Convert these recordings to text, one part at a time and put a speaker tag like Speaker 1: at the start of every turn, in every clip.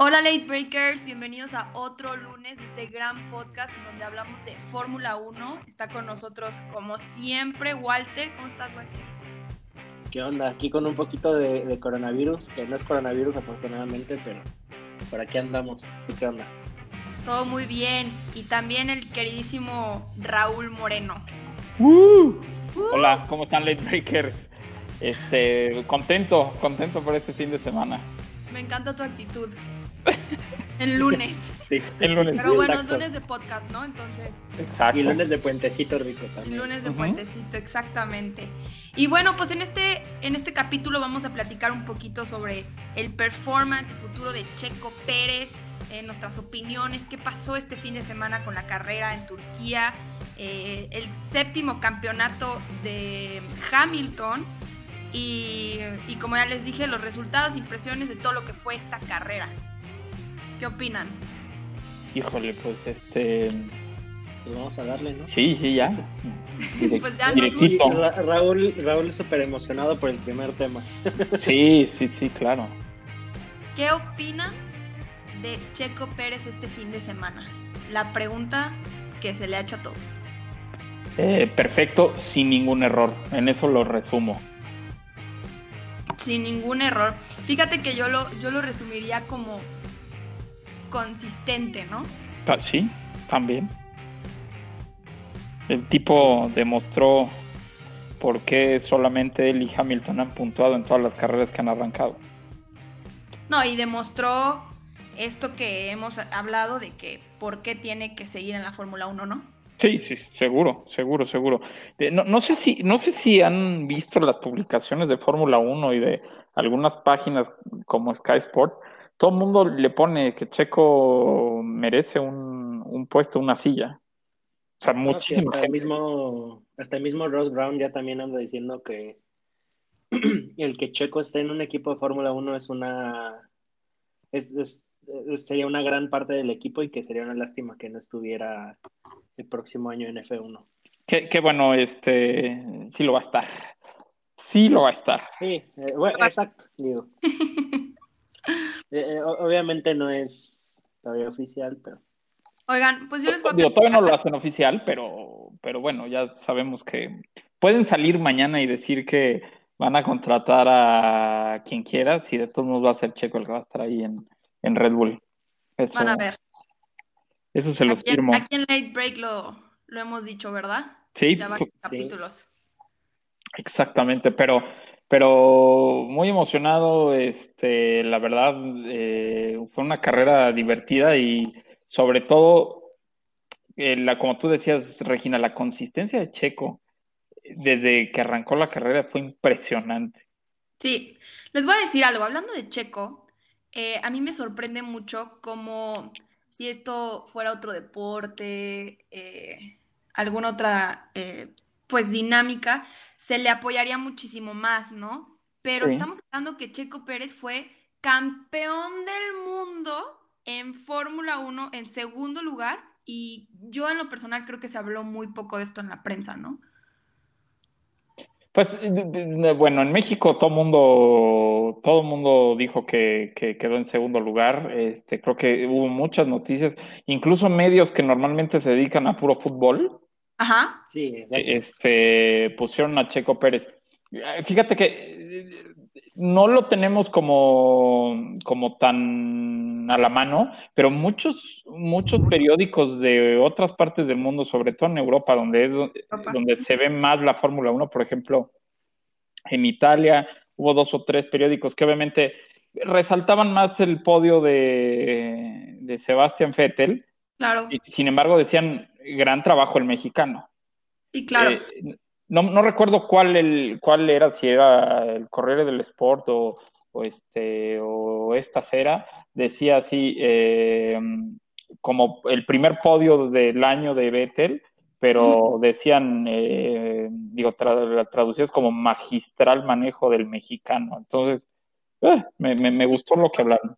Speaker 1: Hola Late Breakers, bienvenidos a otro lunes de este gran podcast en donde hablamos de Fórmula 1. Está con nosotros como siempre Walter. ¿Cómo estás Walter?
Speaker 2: ¿Qué onda? Aquí con un poquito de, coronavirus, que no es coronavirus afortunadamente, pero por aquí andamos. ¿Qué onda?
Speaker 1: Todo muy bien. Y también el queridísimo Raúl Moreno.
Speaker 3: Uh. Hola, ¿cómo están Late Breakers? Este, contento, contento por este fin de semana.
Speaker 1: Me encanta tu actitud. El lunes.
Speaker 2: Sí,
Speaker 3: el lunes.
Speaker 1: Pero bueno, lunes de podcast, ¿no? Entonces.
Speaker 2: Exacto. Y lunes de puentecito rico también.
Speaker 1: Lunes de puentecito, exactamente. Y bueno, pues en este, en este capítulo vamos a platicar un poquito sobre el performance futuro de Checo Pérez, eh, nuestras opiniones, qué pasó este fin de semana con la carrera en Turquía, eh, el séptimo campeonato de Hamilton y, y como ya les dije, los resultados, impresiones de todo lo que fue esta carrera. ¿Qué opinan?
Speaker 3: Híjole, pues este.
Speaker 2: Pues vamos a darle, ¿no?
Speaker 3: Sí, sí, ya.
Speaker 1: pues ya
Speaker 2: Raúl, Raúl es súper emocionado por el primer tema.
Speaker 3: sí, sí, sí, claro.
Speaker 1: ¿Qué opinan de Checo Pérez este fin de semana? La pregunta que se le ha hecho a todos.
Speaker 3: Eh, perfecto, sin ningún error. En eso lo resumo.
Speaker 1: Sin ningún error. Fíjate que yo lo, yo lo resumiría como consistente, ¿no?
Speaker 3: Sí, también. El tipo demostró por qué solamente él y Hamilton han puntuado en todas las carreras que han arrancado.
Speaker 1: No, y demostró esto que hemos hablado de que por qué tiene que seguir en la Fórmula 1, ¿no?
Speaker 3: Sí, sí, seguro, seguro, seguro. No, no, sé si, no sé si han visto las publicaciones de Fórmula 1 y de algunas páginas como Sky Sport, todo el mundo le pone que Checo merece un, puesto, una silla. O sea, muchísimo.
Speaker 2: hasta, el mismo, hasta el mismo Ross Brown ya también anda diciendo que el que Checo esté en un equipo de Fórmula 1 es una. Es, sería una gran parte del equipo y que sería una lástima que no estuviera el próximo año en F1.
Speaker 3: Qué, bueno, este. Sí lo va a estar. Sí lo va a estar.
Speaker 2: Sí, eh, bueno, exacto, digo. Eh, eh, obviamente no es todavía oficial, pero.
Speaker 1: Oigan, pues yo les
Speaker 3: Digo, todavía no lo hacen oficial, pero, pero bueno, ya sabemos que pueden salir mañana y decir que van a contratar a quien quiera, si de todos modos va a ser Checo el que va a estar ahí en, Red Bull.
Speaker 1: van a ver.
Speaker 3: Eso se los firmo.
Speaker 1: Aquí en Late Break lo, lo hemos dicho, ¿verdad?
Speaker 3: Sí.
Speaker 1: Ya varios capítulos.
Speaker 3: Exactamente, pero pero muy emocionado, este, la verdad, eh, fue una carrera divertida y sobre todo, eh, la, como tú decías, Regina, la consistencia de Checo desde que arrancó la carrera fue impresionante.
Speaker 1: Sí, les voy a decir algo, hablando de Checo, eh, a mí me sorprende mucho como si esto fuera otro deporte, alguna otra, pues, dinámica, se le apoyaría muchísimo más, ¿no? Pero estamos hablando que Checo Pérez fue campeón del mundo en Fórmula 1 en segundo lugar y yo en lo personal creo que se habló muy poco de esto en la prensa, ¿no?
Speaker 3: Pues bueno, en México todo mundo, todo mundo dijo que, quedó en segundo lugar. Este, creo que hubo muchas noticias, incluso medios que normalmente se dedican a puro fútbol,
Speaker 1: Ajá.
Speaker 2: Sí,
Speaker 3: este, pusieron a Checo Pérez. Fíjate que no lo tenemos como, como tan a la mano, pero muchos, muchos periódicos de otras partes del mundo, sobre todo en Europa, donde es donde se ve más la Fórmula 1, por ejemplo, en Italia hubo dos o tres periódicos que obviamente resaltaban más el podio de, de Sebastián Vettel.
Speaker 1: Claro.
Speaker 3: Y, sin embargo, decían, gran trabajo el mexicano.
Speaker 1: Sí, claro.
Speaker 3: Eh, no, recuerdo cuál, el, cuál era, si era el Correo del Sport o, este, o esta cera, decía así, eh, como el primer podio del año de Vettel, pero decían, eh, digo, traducidos como magistral manejo del mexicano. Entonces, me, me, gustó lo que hablaron.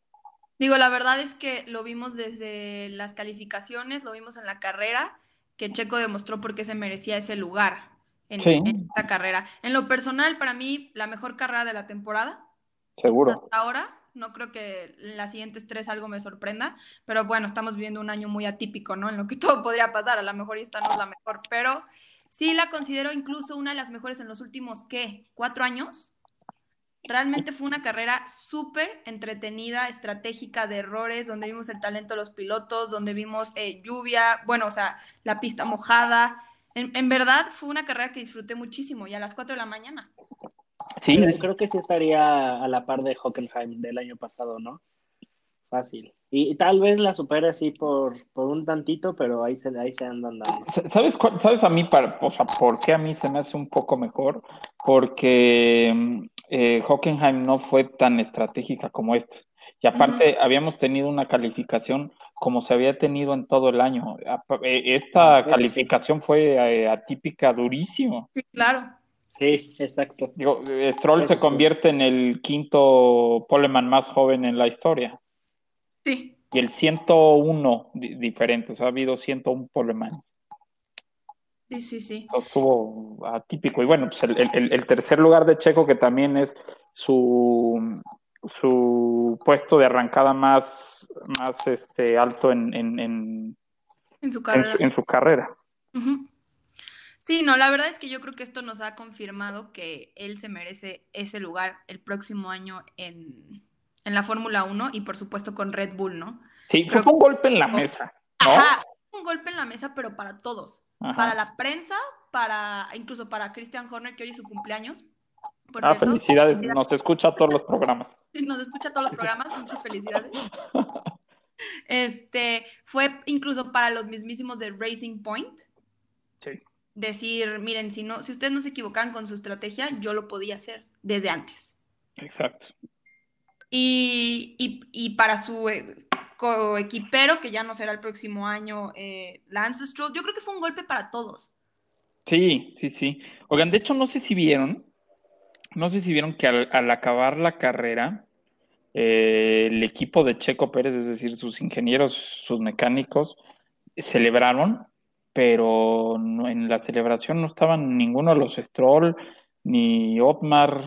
Speaker 1: Digo, la verdad es que lo vimos desde las calificaciones, lo vimos en la carrera que Checo demostró por qué se merecía ese lugar en, esta carrera. En lo personal, para mí, la mejor carrera de la temporada.
Speaker 3: Seguro.
Speaker 1: Hasta ahora, No creo que en las siguientes tres algo me sorprenda, pero bueno, estamos viviendo un año muy atípico, ¿no? En lo que todo podría pasar. A lo mejor esta no es la mejor, pero sí la considero incluso una de las mejores en los últimos, ¿qué? ¿Cuatro años? Realmente fue una carrera súper entretenida, estratégica, de errores, donde vimos el talento de los pilotos, donde vimos eh, lluvia, bueno, o sea, la pista mojada. En, en, verdad fue una carrera que disfruté muchísimo y a las 4 de la mañana.
Speaker 2: Sí, creo que sí estaría a la par de Hockenheim del año pasado, ¿no? Fácil. Y, tal vez la supere así por, por un tantito, pero ahí se, ahí se andan dando.
Speaker 3: ¿Sabes, ¿Sabes a mí, para, o sea, por qué a mí se me hace un poco mejor? Porque eh, Hockenheim no fue tan estratégica como esta. Y aparte, habíamos tenido una calificación como se había tenido en todo el año. Eh, esta calificación fue eh, atípica, durísimo.
Speaker 1: Sí, claro.
Speaker 2: Sí, exacto.
Speaker 3: Digo, Stroll se convierte en el quinto poleman más joven en la historia.
Speaker 1: Sí.
Speaker 3: Y el 101 diferentes, ha habido 101 polemanes.
Speaker 1: Sí, sí, sí.
Speaker 3: Estuvo atípico. Y bueno, pues el, tercer lugar de Checo, que también es su, su puesto de arrancada más, más este, alto en, en,
Speaker 1: su carrera.
Speaker 3: En su, carrera.
Speaker 1: Sí, no, la verdad es que yo creo que esto nos ha confirmado que él se merece ese lugar el próximo año en, la Fórmula 1 y por supuesto con Red Bull, ¿no?
Speaker 3: Sí, fue un golpe en la mesa. ¿no?
Speaker 1: Ajá, un golpe en la mesa, pero para todos. Para la prensa, para incluso para Christian Horner, que hoy es su cumpleaños.
Speaker 3: ah, felicidades. nos escucha todos los programas.
Speaker 1: Nos escucha todos los programas, muchas felicidades. Este, fue incluso para los mismísimos de Racing Point.
Speaker 3: Sí
Speaker 1: decir, miren, si no, si ustedes no se equivocan con su estrategia, yo lo podía hacer desde antes.
Speaker 3: Exacto.
Speaker 1: Y, para su eh, coequipero, que ya no será el próximo año, eh, Lance Stroll, yo creo que fue un golpe para todos.
Speaker 3: Sí, sí, sí. Oigan, de hecho, no sé si vieron, no sé si vieron que al, acabar la carrera, eh, el equipo de Checo Pérez, es decir, sus ingenieros, sus mecánicos, celebraron pero en la celebración no estaban ninguno de los Stroll, ni Otmar,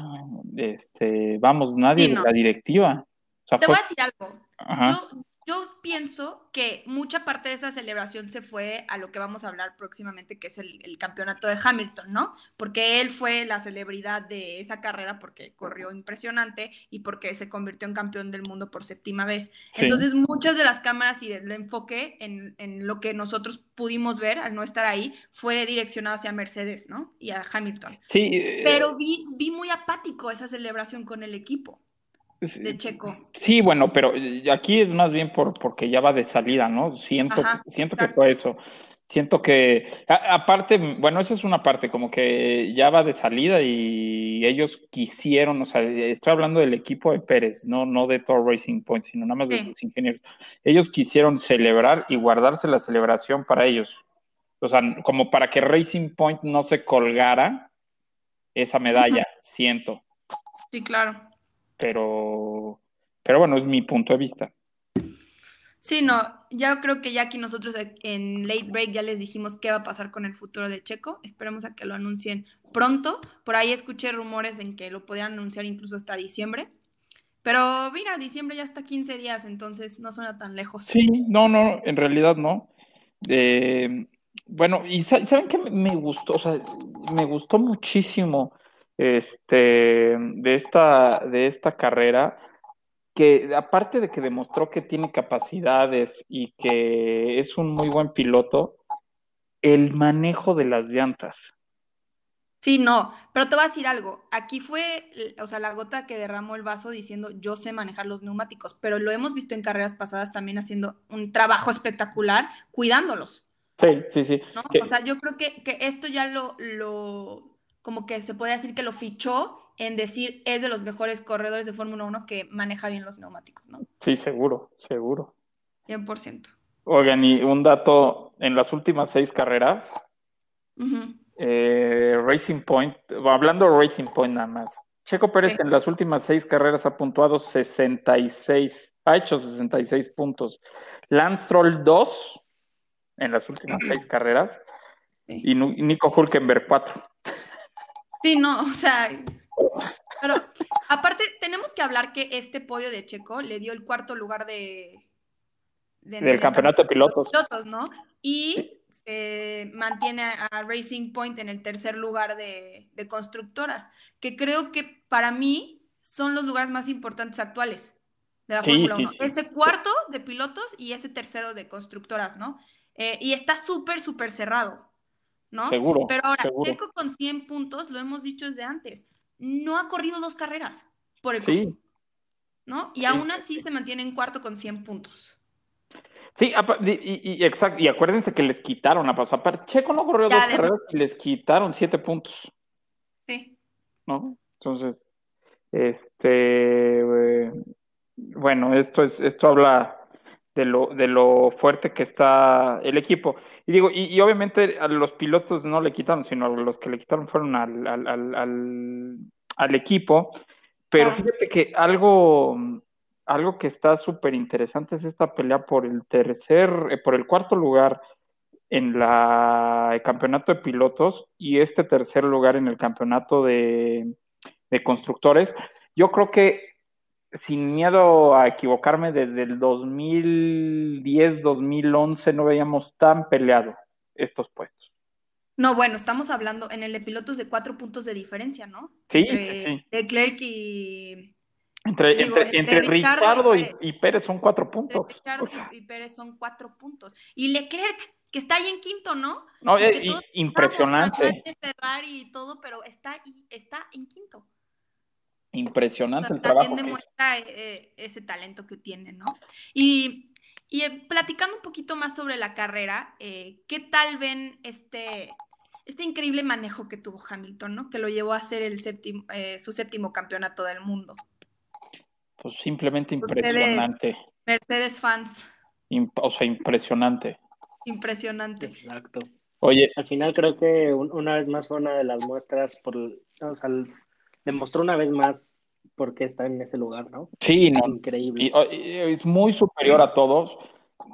Speaker 3: este, vamos, nadie de la directiva.
Speaker 1: Te voy a decir algo. Yo, yo pienso que mucha parte de esa celebración se fue a lo que vamos a hablar próximamente, que es el, campeonato de Hamilton, ¿no? Porque él fue la celebridad de esa carrera porque corrió impresionante y porque se convirtió en campeón del mundo por séptima vez. Entonces, muchas de las cámaras y el enfoque en, en, lo que nosotros pudimos ver al no estar ahí fue direccionado hacia Mercedes, ¿no? Y a Hamilton.
Speaker 3: Sí.
Speaker 1: Pero vi, vi muy apático esa celebración con el equipo de Checo.
Speaker 3: Sí, bueno, pero eh, aquí es más bien por porque ya va de salida, ¿no? Siento, siento que fue eso. Siento que, aparte, bueno, esa es una parte, como que ya va de salida y ellos quisieron, o sea, estoy hablando del equipo de Pérez, no, no de Thor Racing Point, sino nada más de sus ingenieros. Ellos quisieron celebrar y guardarse la celebración para ellos. O sea, como para que Racing Point no se colgara esa medalla, siento.
Speaker 1: Sí, claro
Speaker 3: pero, pero bueno, es mi punto de vista.
Speaker 1: Sí, no, ya creo que ya aquí nosotros en Late Break ya les dijimos qué va a pasar con el futuro de Checo. Esperemos a que lo anuncien pronto. Por ahí escuché rumores en que lo podrían anunciar incluso hasta diciembre. Pero mira, diciembre ya está 15 días, entonces no suena tan lejos.
Speaker 3: Sí, no, no, en realidad no. Eh, bueno, y saben que me gustó, o sea, me gustó muchísimo este, de, esta, de esta carrera, que aparte de que demostró que tiene capacidades y que es un muy buen piloto, el manejo de las llantas.
Speaker 1: Sí, no, pero te voy a decir algo. Aquí fue, o sea, la gota que derramó el vaso diciendo yo sé manejar los neumáticos, pero lo hemos visto en carreras pasadas también haciendo un trabajo espectacular cuidándolos.
Speaker 3: Sí, sí, sí.
Speaker 1: O sea, yo creo que, que esto ya lo, lo, como que se puede decir que lo fichó en decir es de los mejores corredores de Fórmula 1 que maneja bien los neumáticos, ¿no?
Speaker 3: Sí, seguro, seguro.
Speaker 1: 100%.
Speaker 3: Oigan, y un dato, en las últimas seis carreras, eh, Racing Point, hablando de Racing Point nada más, Checo Pérez en las últimas seis carreras ha puntuado 66, ha hecho 66 puntos. Lance Stroll 2 en las últimas seis carreras y Nico Hulkenberg 4.
Speaker 1: Sí, no, o sea, Pero aparte, tenemos que hablar que este podio de Checo le dio el cuarto lugar de,
Speaker 3: del campeonato de pilotos.
Speaker 1: ¿no? Y mantiene a Racing Point en el tercer lugar de, constructoras, que creo que para mí son los lugares más importantes actuales de la Fórmula 1. Ese cuarto de pilotos y ese tercero de constructoras, ¿no? Eh, y está súper, súper cerrado, ¿no?
Speaker 3: Seguro.
Speaker 1: Pero ahora, Checo con 100 puntos, lo hemos dicho desde antes, no ha corrido dos carreras por el sí. ¿no? Y aún así se mantiene en cuarto con 100 puntos.
Speaker 3: Sí, y, exacto, y acuérdense que les quitaron a paso. Checo no corrió dos carreras y les quitaron siete puntos.
Speaker 1: Sí.
Speaker 3: ¿No? Entonces, este, bueno, esto es, esto habla de lo, de lo fuerte que está el equipo. Y digo, y, obviamente a los pilotos no le quitaron, sino a los que le quitaron fueron al, al, al, al equipo. Pero fíjate que algo, algo que está súper interesante es esta pelea por el tercer, eh, por el cuarto lugar en la, el campeonato de pilotos y este tercer lugar en el campeonato de, constructores. Yo creo que sin miedo a equivocarme, desde el 2010-2011 no veíamos tan peleado estos puestos.
Speaker 1: No, bueno, estamos hablando en el de pilotos de cuatro puntos de diferencia, ¿no?
Speaker 3: Sí, sí.
Speaker 1: Leclerc y
Speaker 3: entre, entre, Ricardo, y, Pérez son cuatro puntos.
Speaker 1: Ricardo y Pérez son cuatro puntos. Y Leclerc, que está ahí en quinto, ¿no?
Speaker 3: No, eh, impresionante.
Speaker 1: Ferrari y todo, pero está, está en quinto.
Speaker 3: Impresionante el trabajo.
Speaker 1: También demuestra eh, ese talento que tiene, ¿no? Y, eh, platicando un poquito más sobre la carrera, ¿qué tal ven este, este increíble manejo que tuvo Hamilton, ¿no? Que lo llevó a ser el séptimo, su séptimo campeonato del mundo.
Speaker 3: Pues simplemente impresionante.
Speaker 1: Mercedes fans.
Speaker 3: o sea, impresionante.
Speaker 1: Impresionante.
Speaker 2: Exacto.
Speaker 3: Oye.
Speaker 2: Al final creo que una vez más fue una de las muestras, por, o sea, demostró una vez más por qué está en ese lugar, ¿no?
Speaker 3: Sí, no.
Speaker 2: Increíble.
Speaker 3: es muy superior a todos.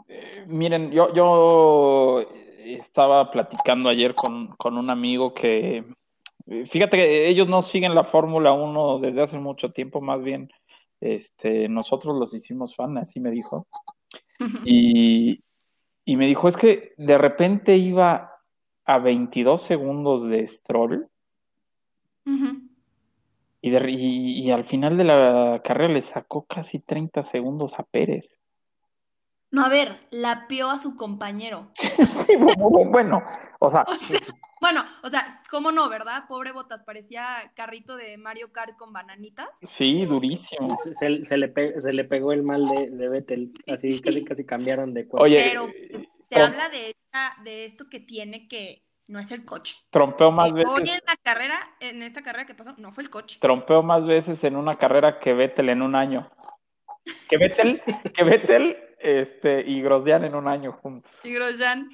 Speaker 3: Eh, miren, yo, yo estaba platicando ayer con, con un amigo que, fíjate que ellos no siguen la Fórmula 1 desde hace mucho tiempo, más bien este, nosotros los hicimos fan, así me dijo. Y, me dijo, es que de repente iba a 22 segundos de Stroll y, y, al final de la carrera le sacó casi 30 segundos a Pérez.
Speaker 1: No, a ver, la pió a su compañero.
Speaker 3: sí, bueno, o sea,
Speaker 1: bueno, o sea, ¿cómo no, verdad? Pobre Botas, parecía carrito de Mario Kart con bananitas.
Speaker 3: Sí, durísimo.
Speaker 2: Se, le, se le, pegó el mal de, de Vettel, así casi casi cambiaron de
Speaker 1: cuerpo. Oye, Pero pues, se habla de, de esto que tiene que no es el coche.
Speaker 3: Trompeó más veces.
Speaker 1: Hoy en la carrera, en esta carrera que pasó, no fue el coche.
Speaker 3: Trompeó más veces en una carrera que Vettel en un año. Que Vettel, que Vettel este, y Grosjean en un año juntos.
Speaker 1: Y Grosjean.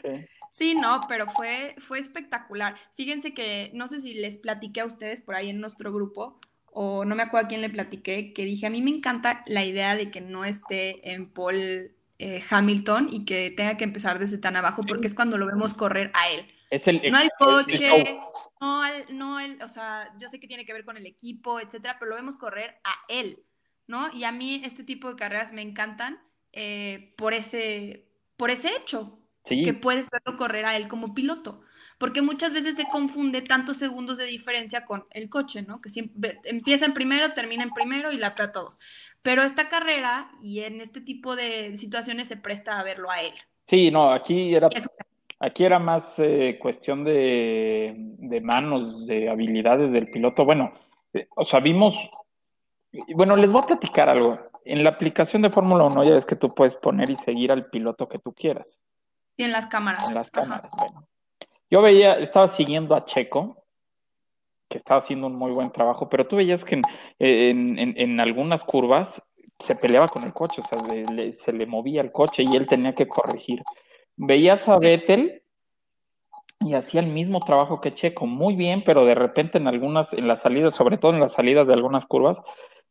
Speaker 1: Sí. no, pero fue, fue espectacular. Fíjense que no sé si les platiqué a ustedes por ahí en nuestro grupo, o no me acuerdo a quién le platiqué, que dije, a mí me encanta la idea de que no esté en Paul eh, Hamilton y que tenga que empezar desde tan abajo, porque es cuando lo vemos correr a él.
Speaker 3: Es el,
Speaker 1: no al coche, no al, no el, o sea, yo sé que tiene que ver con el equipo, etcétera, pero lo vemos correr a él, ¿no? Y a mí este tipo de carreras me encantan eh, por, ese, por ese hecho, que puedes verlo correr a él como piloto. Porque muchas veces se confunde tantos segundos de diferencia con el coche, ¿no? Que siempre empieza en primero, termina en primero y la a todos. Pero esta carrera y en este tipo de situaciones se presta a verlo a él.
Speaker 3: Sí, no, aquí era, aquí era más eh, cuestión de, de, manos, de habilidades del piloto. Bueno, eh, o sea, vimos, bueno, les voy a platicar algo en la aplicación de Fórmula 1 ya es que tú puedes poner y seguir al piloto que tú quieras.
Speaker 1: Sí, en las cámaras.
Speaker 3: En las cámaras, bueno. Yo veía, estaba siguiendo a Checo, que estaba haciendo un muy buen trabajo, pero tú veías que en, algunas curvas se peleaba con el coche, o sea, se le movía el coche y él tenía que corregir. Veías a Vettel y hacía el mismo trabajo que Checo, muy bien, pero de repente en algunas, en las salidas, sobre todo en las salidas de algunas curvas,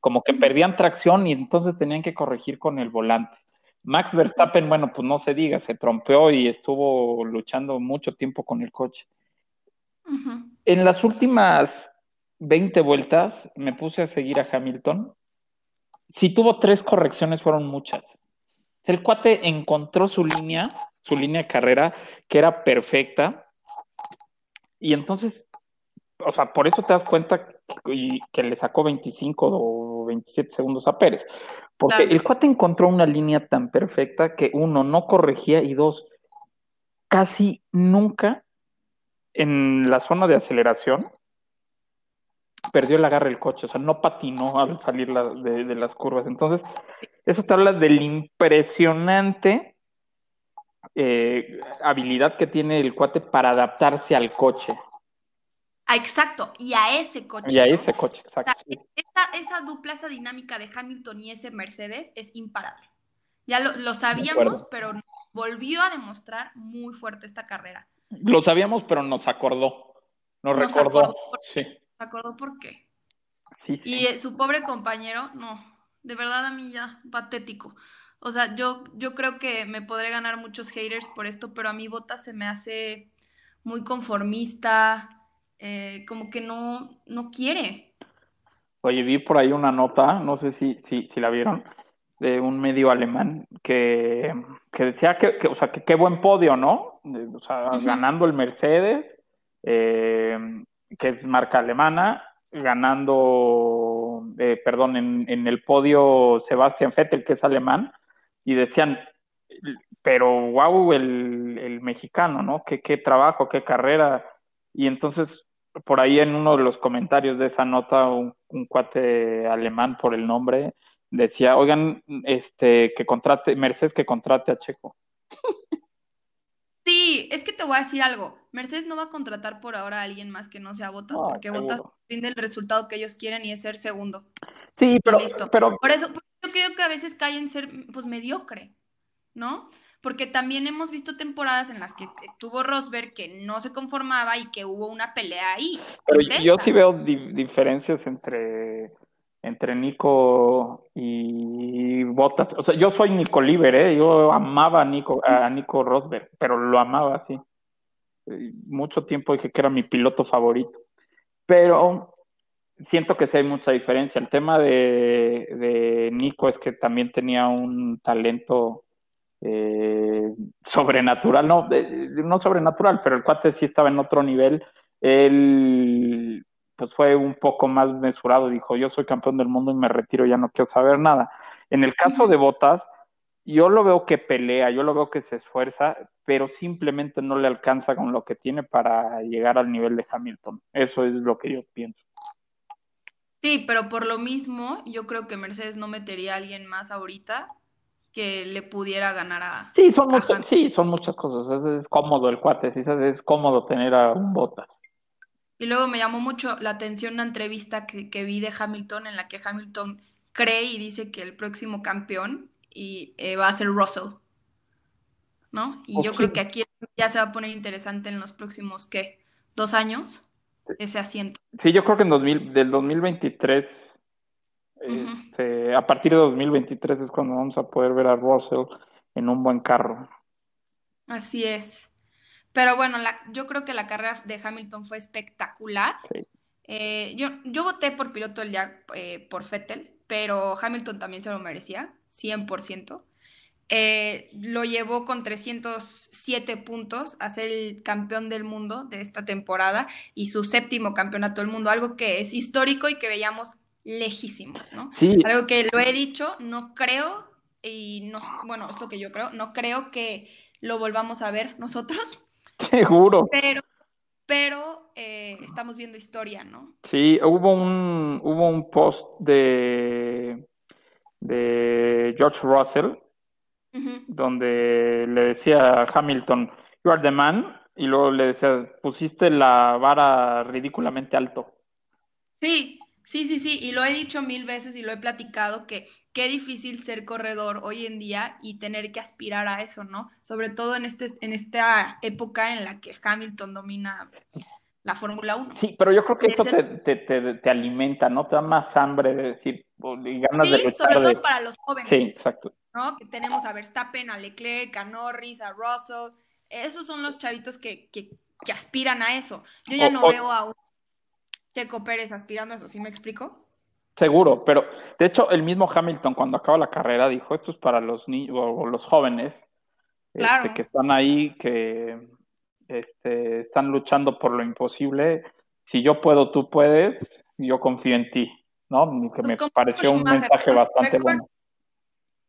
Speaker 3: como que perdían tracción y entonces tenían que corregir con el volante. Max Verstappen, bueno, pues no se diga, se trompeó y estuvo luchando mucho tiempo con el coche. En las últimas 20 vueltas, me puse a seguir a Hamilton. Si tuvo tres correcciones, fueron muchas. El cuate encontró su línea, su línea de carrera, que era perfecta. Y entonces, o sea, por eso te das cuenta que, que le sacó 25 o 27 segundos a Pérez. Porque
Speaker 1: Claro.
Speaker 3: el cuate encontró una línea tan perfecta que uno no corregía y dos, casi nunca en la zona de aceleración perdió el agarre del coche, o sea, no patinó al salir la- de, de las curvas. Entonces, eso te habla del impresionante eh, habilidad que tiene el cuate para adaptarse al coche.
Speaker 1: Ah, exacto, y a ese coche.
Speaker 3: Y a
Speaker 1: ¿no?
Speaker 3: ese coche,
Speaker 1: O sea,
Speaker 3: exacto.
Speaker 1: esa, esa dupla, esa dinámica de Hamilton y ese Mercedes es imparable. Ya lo, lo sabíamos, pero volvió a demostrar muy fuerte esta carrera.
Speaker 3: Lo sabíamos, pero nos acordó. Nos,
Speaker 1: Nos
Speaker 3: recordó.
Speaker 1: acordó.
Speaker 3: Sí,
Speaker 1: ¿Se acordó por qué?
Speaker 3: sí, sí.
Speaker 1: Y eh, su pobre compañero, no, de verdad a mí ya, patético. O sea, yo, yo creo que me podré ganar muchos haters por esto, pero a mí Bota se me hace muy conformista, eh, como que no, no quiere.
Speaker 3: Oye, vi por ahí una nota, no sé si, si, si la vieron, de un medio alemán que, que decía que, que, o sea, que qué buen podio, ¿no? O sea, ganando el Mercedes, eh, que es marca alemana, ganando, eh, perdón, en, en el podio Sebastian Vettel, que es alemán, y decían, pero wow, el, el mexicano, ¿no? Qué, qué trabajo, qué carrera. Y entonces, por ahí en uno de los comentarios de esa nota, un, un cuate alemán por el nombre decía, oigan, este, que contrate, Mercedes que contrate a Checo.
Speaker 1: Sí, es que te voy a decir algo. Mercedes no va a contratar por ahora a alguien más que no sea Botas,
Speaker 3: No,
Speaker 1: porque
Speaker 3: seguro.
Speaker 1: Botas rinde el resultado que ellos quieren y es ser segundo.
Speaker 3: Sí, pero,
Speaker 1: listo.
Speaker 3: pero
Speaker 1: Por eso, yo creo que a veces cae en ser, pues, mediocre, ¿no? Porque también hemos visto temporadas en las que estuvo Rosberg que no se conformaba y que hubo una pelea ahí.
Speaker 3: Pero
Speaker 1: intensa.
Speaker 3: yo sí veo di- diferencias entre, entre Nico y Botas. O sea, yo soy Nico Liber, ¿eh? Yo amaba a Nico, a Nico Rosberg, pero lo amaba así. Eh, Mucho tiempo dije que era mi piloto favorito. Pero siento que sí hay mucha diferencia. El tema de, de Nico es que también tenía un talento eh, sobrenatural, no, de- no sobrenatural, pero el cuate sí estaba en otro nivel. Él pues fue un poco más mesurado, dijo, yo soy campeón del mundo y me retiro, ya no quiero saber nada. En el caso de Botas, yo lo veo que pelea, yo lo veo que se esfuerza, pero simplemente no le alcanza con lo que tiene para llegar al nivel de Hamilton. Eso es lo que yo pienso.
Speaker 1: Sí, pero por lo mismo, yo creo que Mercedes no metería a alguien más ahorita que le pudiera ganar a...
Speaker 3: Sí, son
Speaker 1: a
Speaker 3: muchas, sí, son muchas cosas. Es, es cómodo el cuate, sí, es cómodo tener a un Botas.
Speaker 1: Y luego me llamó mucho la atención una entrevista que, que vi de Hamilton en la que Hamilton cree y dice que el próximo campeón y, eh, va a ser Russell, ¿no? Y yo
Speaker 3: Ok.
Speaker 1: creo que aquí ya se va a poner interesante en los próximos, ¿qué? ¿Dos años? Ese asiento.
Speaker 3: Sí, yo creo que en 2000, del 2023,
Speaker 1: Ujú.
Speaker 3: este, a partir de 2023 es cuando vamos a poder ver a Russell en un buen carro.
Speaker 1: Así es. Pero bueno, la- yo creo que la carrera de Hamilton fue espectacular.
Speaker 3: Sí.
Speaker 1: Eh, yo, yo voté por piloto del día eh, por Vettel, pero Hamilton también se lo merecía, 100%. Eh, lo llevó con 307 puntos a ser el campeón del mundo de esta temporada y su séptimo campeonato del mundo, algo que es histórico y que veíamos lejísimos, ¿no?
Speaker 3: Sí,
Speaker 1: Algo que lo he dicho, no creo, y no, bueno, es lo que yo creo, no creo que lo volvamos a ver nosotros,
Speaker 3: seguro.
Speaker 1: pero, pero eh, estamos viendo historia, ¿no?
Speaker 3: Sí, hubo un, hubo un post de, de George Russell Donde le decía a Hamilton, you are the man, y luego le decía, pusiste la vara ridículamente alto.
Speaker 1: Sí, sí, sí, sí, y lo he dicho mil veces y lo he platicado que qué difícil ser corredor hoy en día y tener que aspirar a eso, ¿no? Sobre todo en este, en esta época en la que Hamilton domina la Fórmula 1.
Speaker 3: Sí, pero yo creo que
Speaker 1: De
Speaker 3: esto te,
Speaker 1: ser-
Speaker 3: te, te, te alimenta, ¿no? Te da más hambre de decir, o- y ganas de
Speaker 1: Sí,
Speaker 3: luchar
Speaker 1: sobre todo
Speaker 3: de...
Speaker 1: para los jóvenes.
Speaker 3: Sí, exacto.
Speaker 1: ¿no? Que tenemos a Verstappen, a Leclerc, a Norris, a Russell. Esos son los chavitos que, que, que aspiran a eso. Yo ya
Speaker 3: O-
Speaker 1: no
Speaker 3: o-
Speaker 1: veo a un Checo Pérez aspirando a eso, ¿sí me explico?
Speaker 3: Seguro, pero de hecho el mismo Hamilton cuando acaba la carrera dijo, esto es para los niños o los jóvenes este, que están ahí, que este, están luchando por lo imposible. Si yo puedo, tú puedes, yo confío en ti, ¿no? Que pues me pareció un mensaje bastante bueno.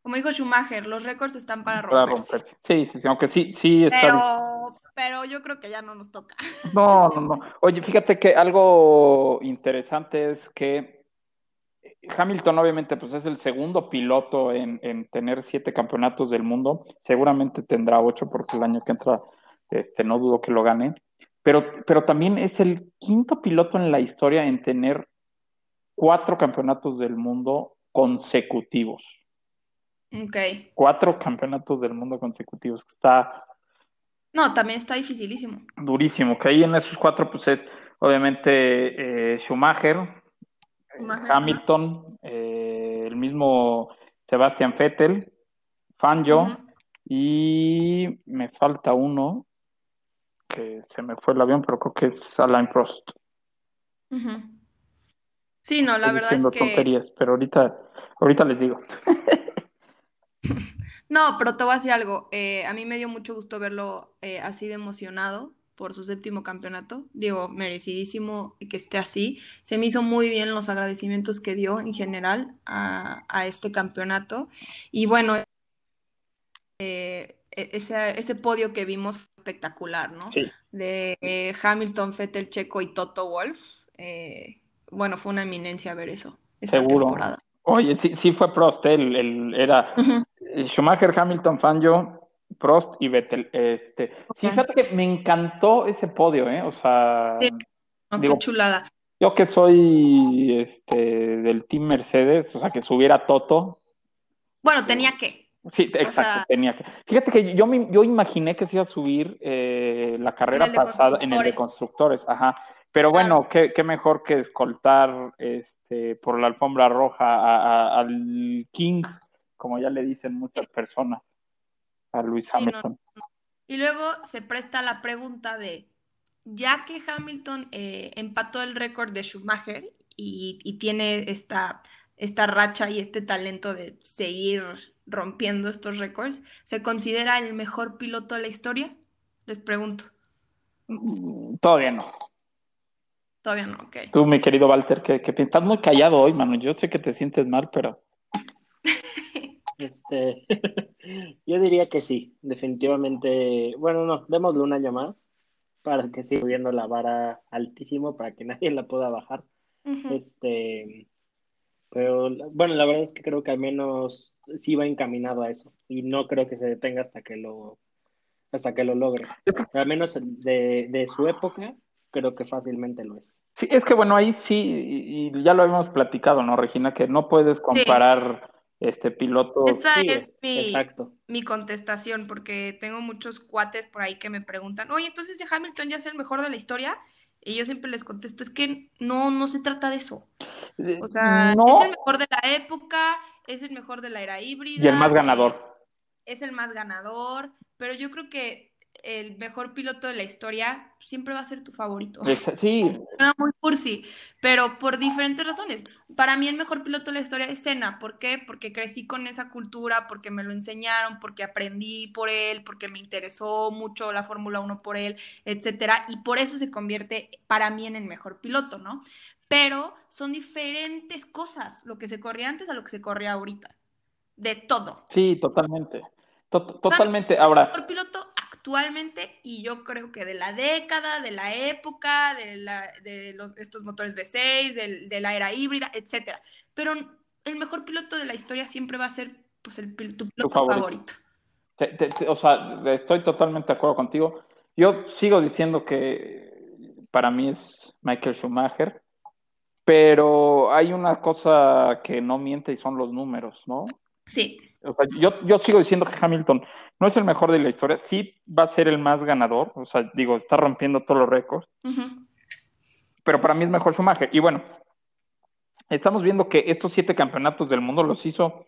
Speaker 1: Como dijo Schumacher, los récords están para romperse.
Speaker 3: Sí, sí, sí, aunque sí, sí
Speaker 1: está pero, pero yo creo que ya no nos toca.
Speaker 3: No, no, no. Oye, fíjate que algo interesante es que Hamilton obviamente pues es el segundo piloto en, tener siete campeonatos del mundo. Seguramente tendrá ocho porque el año que entra este, no dudo que lo gane. Pero, pero también es el quinto piloto en la historia en tener cuatro campeonatos del mundo consecutivos.
Speaker 1: Ok.
Speaker 3: Cuatro campeonatos del mundo consecutivos. Está.
Speaker 1: No, también está dificilísimo.
Speaker 3: Durísimo. Que ahí en esos cuatro, pues es obviamente eh, Schumacher, Hamilton, eh, el mismo Sebastian Vettel, Fangio, y me falta uno que se me fue el avión, pero creo que es Alain Prost.
Speaker 1: Sí, no, la verdad es que.
Speaker 3: tonterías, pero ahorita, ahorita les digo.
Speaker 1: no, pero te voy a decir algo. Eh, a mí me dio mucho gusto verlo eh, así de emocionado por su séptimo campeonato. Digo, merecidísimo que esté así. Se me hizo muy bien los agradecimientos que dio en general a, este campeonato. Y bueno, eh, e, ese, podio que vimos fue espectacular, ¿no? De Hamilton, Fettel, Checo y Toto Wolf. Eh, bueno, fue una eminencia ver eso.
Speaker 3: Seguro. Oye, sí, sí fue Prost, el, era Schumacher, Hamilton, Fangio, Prost y Vettel. Este, Sí, fíjate que me encantó ese podio, ¿eh? O sea,
Speaker 1: qué chulada.
Speaker 3: Yo que soy este, del Team Mercedes, o sea, que subiera Toto.
Speaker 1: Bueno, tenía que.
Speaker 3: Sí, exacto, tenía que. Fíjate que yo, me, yo imaginé que se iba a subir eh, la carrera pasada en el de constructores, ajá. Pero bueno, qué, qué, mejor que escoltar este, por la alfombra roja al King, como ya le dicen muchas personas. Luis Hamilton.
Speaker 1: Y luego se presta la pregunta de, ya que Hamilton eh, empató el récord de Schumacher y, tiene esta, esta racha y este talento de seguir rompiendo estos récords, ¿se considera el mejor piloto de la historia? Les pregunto.
Speaker 3: Mm, todavía no.
Speaker 1: Todavía no, ok.
Speaker 3: Tú, mi querido Walter, que, que estás muy callado hoy, mano. Yo sé que te sientes mal, pero...
Speaker 2: Este, yo diría que sí, definitivamente. Bueno, no, démosle un año más para que siga subiendo la vara altísimo para que nadie la pueda bajar. Este, pero bueno, la verdad es que creo que al menos sí va encaminado a eso y no creo que se detenga hasta que lo hasta que lo logre. Al menos de, de su época, creo que fácilmente lo es.
Speaker 3: Sí, es que bueno, ahí sí, y ya lo habíamos platicado, ¿no, Regina? Que no puedes comparar este piloto.
Speaker 1: Esa es mi, mi, contestación, porque tengo muchos cuates por ahí que me preguntan, oye, entonces Hamilton ya es el mejor de la historia. Y yo siempre les contesto, es que no, no se trata de eso. Eh, o sea, es el mejor de la época, es el mejor de la era híbrida.
Speaker 3: Y el más ganador.
Speaker 1: es el más ganador, pero yo creo que el mejor piloto de la historia siempre va a ser tu favorito.
Speaker 3: Sí.
Speaker 1: muy cursi, pero por diferentes razones. Para mí el mejor piloto de la historia es Senna. ¿Por qué? Porque crecí con esa cultura, porque me lo enseñaron, porque aprendí por él, porque me interesó mucho la Fórmula 1 por él, etcétera, y por eso se convierte para mí en el mejor piloto, ¿no? Pero son diferentes cosas lo que se corría antes a lo que se corría ahorita. De todo.
Speaker 3: Sí, totalmente. totalmente. Ahora. El
Speaker 1: mejor piloto actualmente y yo creo que de la década, de la época, de, la, de los, estos motores V6, de, la era híbrida, etcétera. Pero el mejor piloto de la historia siempre va a ser pues, el, tu piloto favorito.
Speaker 3: o sea, estoy totalmente de acuerdo contigo. Yo sigo diciendo que para mí es Michael Schumacher, pero hay una cosa que no miente y son los números, ¿no?
Speaker 1: Sí.
Speaker 3: O sea, yo, yo sigo diciendo que Hamilton no es el mejor de la historia, sí va a ser el más ganador, o sea, digo, está rompiendo todos los récords, pero para mí es mejor Schumacher. Y bueno, estamos viendo que estos siete campeonatos del mundo los hizo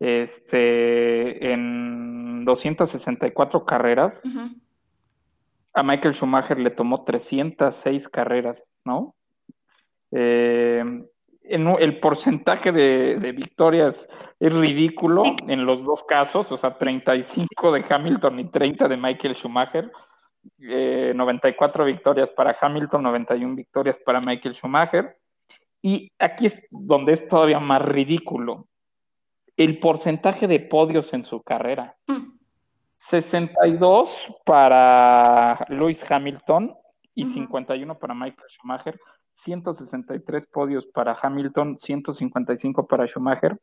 Speaker 3: este, en 264 carreras. A Michael Schumacher le tomó 306 carreras, ¿no? Eh, en, el porcentaje de, victorias es ridículo en los dos casos, o sea, 35 de Hamilton y 30 de Michael Schumacher. 94 eh, victorias para Hamilton, 91 victorias para Michael Schumacher. Y aquí es donde es todavía más ridículo. El porcentaje de podios en su carrera. 62 mm. para Lewis Hamilton y 51 para Michael Schumacher. 163 podios para Hamilton, 155 para Schumacher.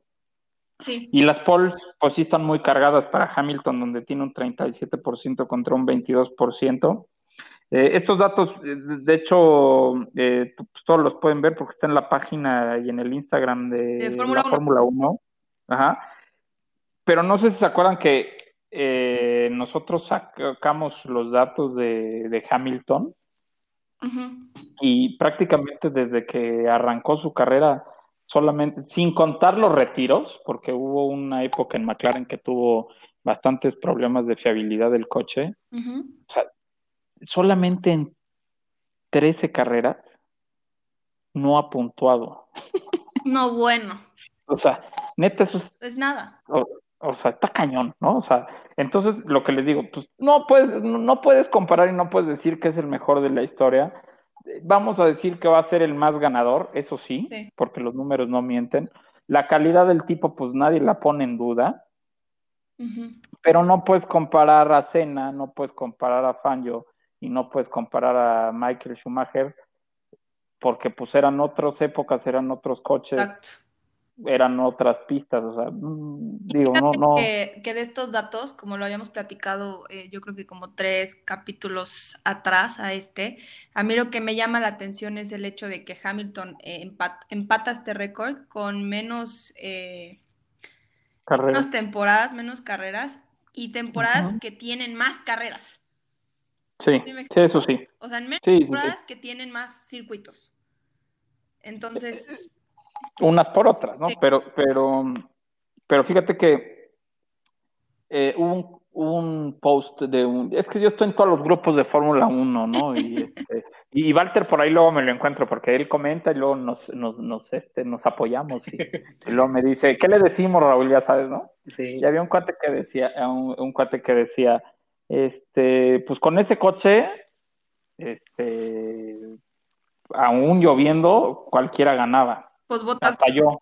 Speaker 3: Y las polls, pues sí están muy cargadas para Hamilton, donde tiene un 37% contra un 22%. Eh, estos datos, eh, de hecho, eh, pues, todos los pueden ver porque está en la página y en el Instagram de, la Fórmula 1. Ajá. Pero no sé si se acuerdan que nosotros sacamos los datos de, Hamilton y prácticamente desde que arrancó su carrera, solamente, sin contar los retiros, porque hubo una época en McLaren que tuvo bastantes problemas de fiabilidad del coche. O sea, solamente en 13 carreras no ha puntuado.
Speaker 1: No, bueno.
Speaker 3: o sea, neta, eso es.
Speaker 1: Nada.
Speaker 3: O, sea, está cañón, ¿no? O sea, entonces lo que les digo, pues no puedes, no puedes comparar y no puedes decir que es el mejor de la historia. Vamos a decir que va a ser el más ganador, eso sí, porque los números no mienten. La calidad del tipo, pues nadie la pone en duda. Pero no puedes comparar a Cena, no puedes comparar a Fangio, y no puedes comparar a Michael Schumacher porque pues eran otras épocas, eran otros coches, eran otras pistas, o sea, mm, digo, no, no.
Speaker 1: Que, de estos datos, como lo habíamos platicado, eh, yo creo que como tres capítulos atrás a este, a mí lo que me llama la atención es el hecho de que Hamilton eh, empata este récord con menos, eh, menos temporadas, menos carreras y temporadas que tienen más carreras.
Speaker 3: Sí, eso sí.
Speaker 1: O sea, en menos que tienen más circuitos. Entonces.
Speaker 3: Unas por otras, ¿no? Pero, pero, pero fíjate que eh, hubo, un, post de un. Es que yo estoy en todos los grupos de Fórmula 1, ¿no? Y, este, y Walter por ahí luego me lo encuentro porque él comenta y luego nos, nos, nos, este, nos apoyamos y, luego me dice, ¿qué le decimos, Raúl? Ya sabes, ¿no? Sí. Y había un cuate que decía, un, un cuate que decía, este, pues con ese coche, este, aún lloviendo, cualquiera ganaba.
Speaker 1: Pues botas.
Speaker 3: Hasta yo.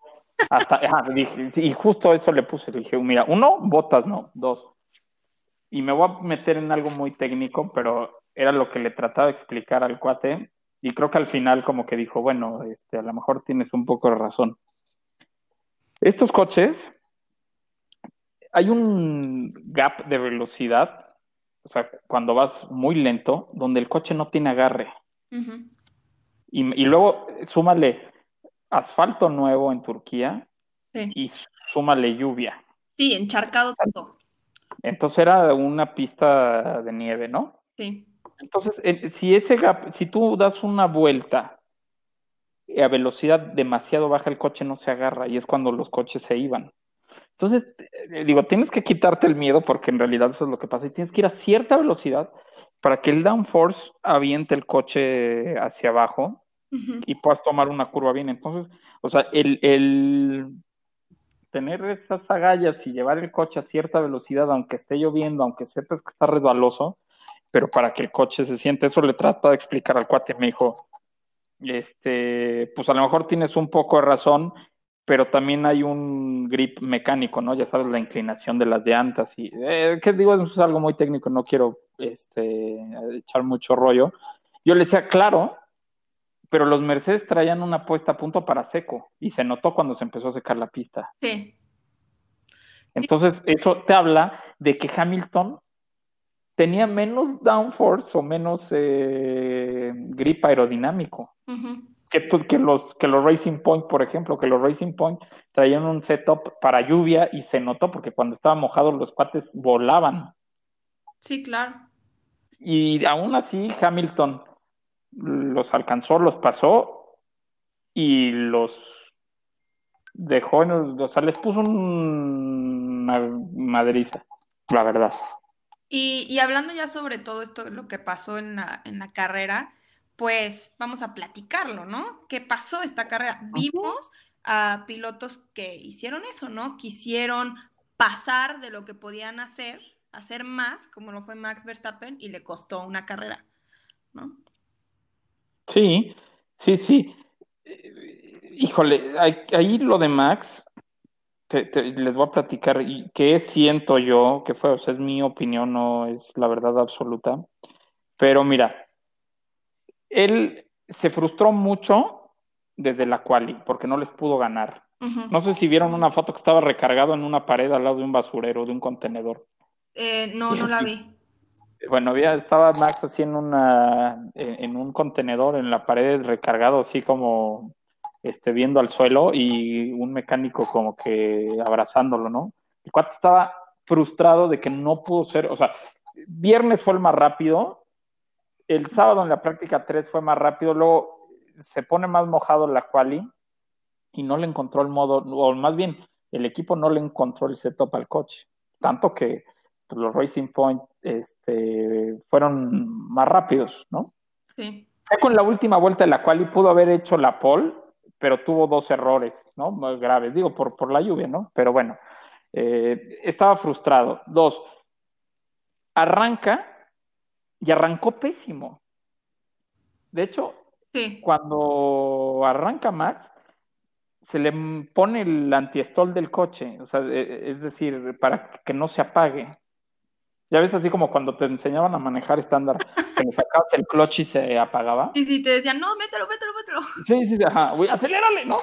Speaker 3: Hasta, dije, y justo eso le puse, le dije, mira, uno, botas no, dos. Y me voy a meter en algo muy técnico, pero era lo que le trataba de explicar al cuate, y creo que al final como que dijo, bueno, este, a lo mejor tienes un poco de razón. Estos coches, hay un gap de velocidad o sea, cuando vas muy lento, donde el coche no tiene agarre. y, luego súmale asfalto nuevo en Turquía y súmale lluvia.
Speaker 1: Sí, encharcado todo.
Speaker 3: Entonces era una pista de nieve, ¿no?
Speaker 1: Sí.
Speaker 3: Entonces, si ese gap, si tú das una vuelta a velocidad demasiado baja, el coche no se agarra y es cuando los coches se iban. Entonces, eh, digo, tienes que quitarte el miedo porque en realidad eso es lo que pasa y tienes que ir a cierta velocidad para que el downforce aviente el coche hacia abajo y puedas tomar una curva bien. Entonces, o sea, el, el, tener esas agallas y llevar el coche a cierta velocidad, aunque esté lloviendo, aunque sepas que está resbaloso, pero para que el coche se siente, eso le trata de explicar al cuate, me dijo, este, pues a lo mejor tienes un poco de razón, pero también hay un grip mecánico, ¿no? Ya sabes, la inclinación de las llantas y, eh, que digo, es algo muy técnico, no quiero este, echar mucho rollo. Yo le decía, claro, pero los Mercedes traían una puesta a punto para seco y se notó cuando se empezó a secar la pista.
Speaker 1: Sí.
Speaker 3: Entonces, eso te habla de que Hamilton tenía menos downforce o menos eh, grip aerodinámico que, los, que los Racing Point, por ejemplo, que los Racing Point traían un setup para lluvia y se notó porque cuando estaba mojado los cuates volaban.
Speaker 1: Sí, claro.
Speaker 3: Y aún así Hamilton los alcanzó, los pasó y los dejó, en o sea, les puso una madriza, la verdad.
Speaker 1: Y, y, hablando ya sobre todo esto, lo que pasó en la, en la carrera, pues vamos a platicarlo, ¿no? ¿Qué pasó esta carrera? Vimos a pilotos que hicieron eso, ¿no? Quisieron pasar de lo que podían hacer, hacer más, como lo fue Max Verstappen, y le costó una carrera, ¿no?
Speaker 3: Sí, sí, sí. Híjole, ahí, lo de Max, les voy a platicar qué siento yo, que fue, o sea, es mi opinión, no es la verdad absoluta. Pero mira, él se frustró mucho desde la quali, porque no les pudo ganar. No sé si vieron una foto que estaba recargado en una pared al lado de un basurero, de un contenedor.
Speaker 1: Eh, no, no la vi.
Speaker 3: Bueno, había, estaba Max así en, una, en un contenedor en la pared recargado, así como este, viendo al suelo y un mecánico como que abrazándolo, ¿no? El cuate estaba frustrado de que no pudo ser, o sea, viernes fue el más rápido, el sábado en la práctica 3 fue más rápido, luego se pone más mojado la quali y no le encontró el modo, o más bien, el equipo no le encontró el setup al coche, tanto que pues, los Racing Point este, fueron más rápidos, ¿no?
Speaker 1: Sí.
Speaker 3: Ya con la última vuelta de la quali pudo haber hecho la pole, pero tuvo dos errores, ¿no? Más graves, digo, por, por la lluvia, ¿no? Pero bueno, eh, estaba frustrado. Dos, arranca y arrancó pésimo. De hecho, cuando arranca Max, se le pone el antiestol del coche, o sea, e, e, es decir, para que no se apague. Ya ves así como cuando te enseñaban a manejar estándar, que le sacabas el clutch y se apagaba.
Speaker 1: Sí, sí, te decían, no, mételo, mételo, mételo.
Speaker 3: Sí, sí, ajá, acelérale, ¿no?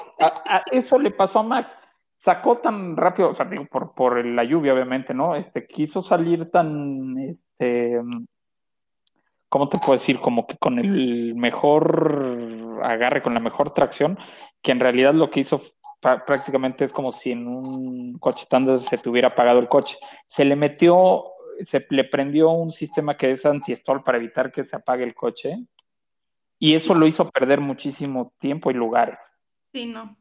Speaker 3: eso le pasó a Max. Sacó tan rápido, o sea, digo, por, por la lluvia, obviamente, ¿no? Este, quiso salir tan, este, ¿cómo te puedo decir? Como que con el mejor agarre, con la mejor tracción, que en realidad lo que hizo prácticamente es como si en un coche estándar se te hubiera apagado el coche. Se le metió se le prendió un sistema que es anti-stall para evitar que se apague el coche y eso lo hizo perder muchísimo tiempo y lugares.
Speaker 1: Sí, no.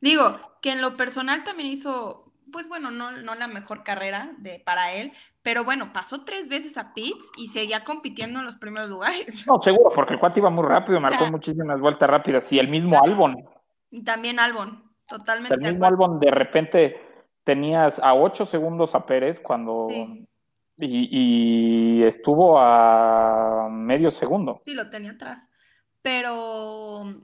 Speaker 1: Digo, que en lo personal también hizo, pues bueno, no, no la mejor carrera de, para él, pero bueno, pasó tres veces a pits y seguía compitiendo en los primeros lugares.
Speaker 3: No, seguro, porque el cuate iba muy rápido, marcó muchísimas vueltas rápidas y el mismo Albon.
Speaker 1: Y también Albon, totalmente.
Speaker 3: el mismo Albon de repente tenías a ocho segundos a Pérez cuando y, estuvo a medio segundo.
Speaker 1: Sí, lo tenía atrás. Pero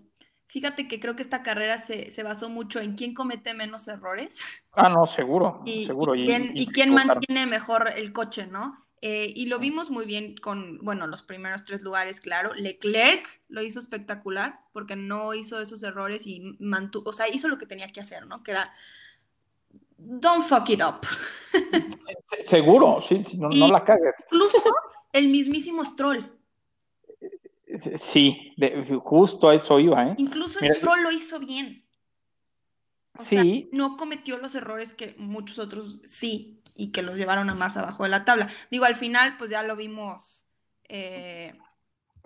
Speaker 1: fíjate que creo que esta carrera se, basó mucho en quién comete menos errores.
Speaker 3: Ah, no, seguro, y, seguro.
Speaker 1: Y, quién, mantiene mejor el coche, ¿no? Eh, y lo vimos muy bien con, bueno, los primeros tres lugares, claro. Leclerc lo hizo espectacular porque no hizo esos errores y mantuvo, o sea, hizo lo que tenía que hacer, ¿no? Que era don't fuck it up.
Speaker 3: Seguro, sí, no, la cagues.
Speaker 1: Incluso el mismísimo Stroll.
Speaker 3: Sí, justo a eso iba, ¿eh?
Speaker 1: Incluso Stroll lo hizo bien. sí. no cometió los errores que muchos otros sí, y que los llevaron a más abajo de la tabla. Digo, al final, pues ya lo vimos. Eh,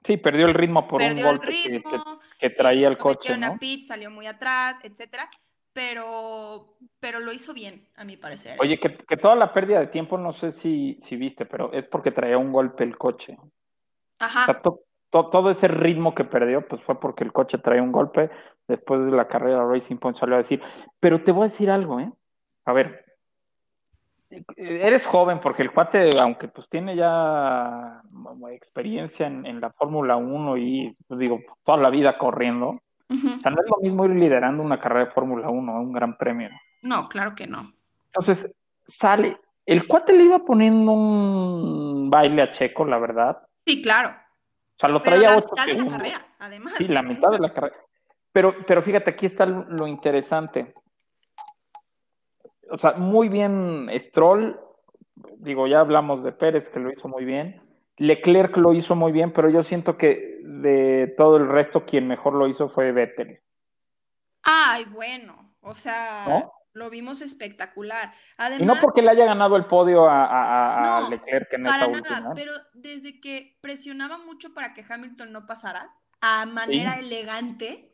Speaker 3: sí, perdió el ritmo por un golpe que, traía el coche.
Speaker 1: ¿no? pit, salió muy atrás, etcétera pero, pero lo hizo bien, a mi parecer. ¿eh?
Speaker 3: Oye, que, toda la pérdida de tiempo, no sé si, si viste, pero es porque traía un golpe el coche.
Speaker 1: Ajá.
Speaker 3: todo ese ritmo que perdió, pues fue porque el coche traía un golpe. Después de la carrera, Racing Point salió a decir, pero te voy a decir algo, ¿eh? A ver, eres joven porque el cuate, aunque pues tiene ya experiencia en, en la Fórmula 1 y, pues, digo, toda la vida corriendo, o sea, no es lo mismo ir liderando una carrera de Fórmula 1, un gran premio.
Speaker 1: No, claro que no.
Speaker 3: Entonces, sale. El cuate le iba poniendo un baile a Checo, la verdad.
Speaker 1: Sí, claro.
Speaker 3: O sea, lo traía
Speaker 1: ocho segundos. De la carrera, además.
Speaker 3: Sí, la mitad de la carrera. Pero, pero fíjate, aquí está lo interesante. O sea, muy bien Stroll. Digo, ya hablamos de Pérez, que lo hizo muy bien. Leclerc lo hizo muy bien, pero yo siento que de todo el resto quien mejor lo hizo fue Vettel.
Speaker 1: Ay, bueno, o sea, lo vimos espectacular. Además, y
Speaker 3: no porque le haya ganado el podio a, Leclerc en esta última.
Speaker 1: Pero desde que presionaba mucho para que Hamilton no pasara, a manera elegante,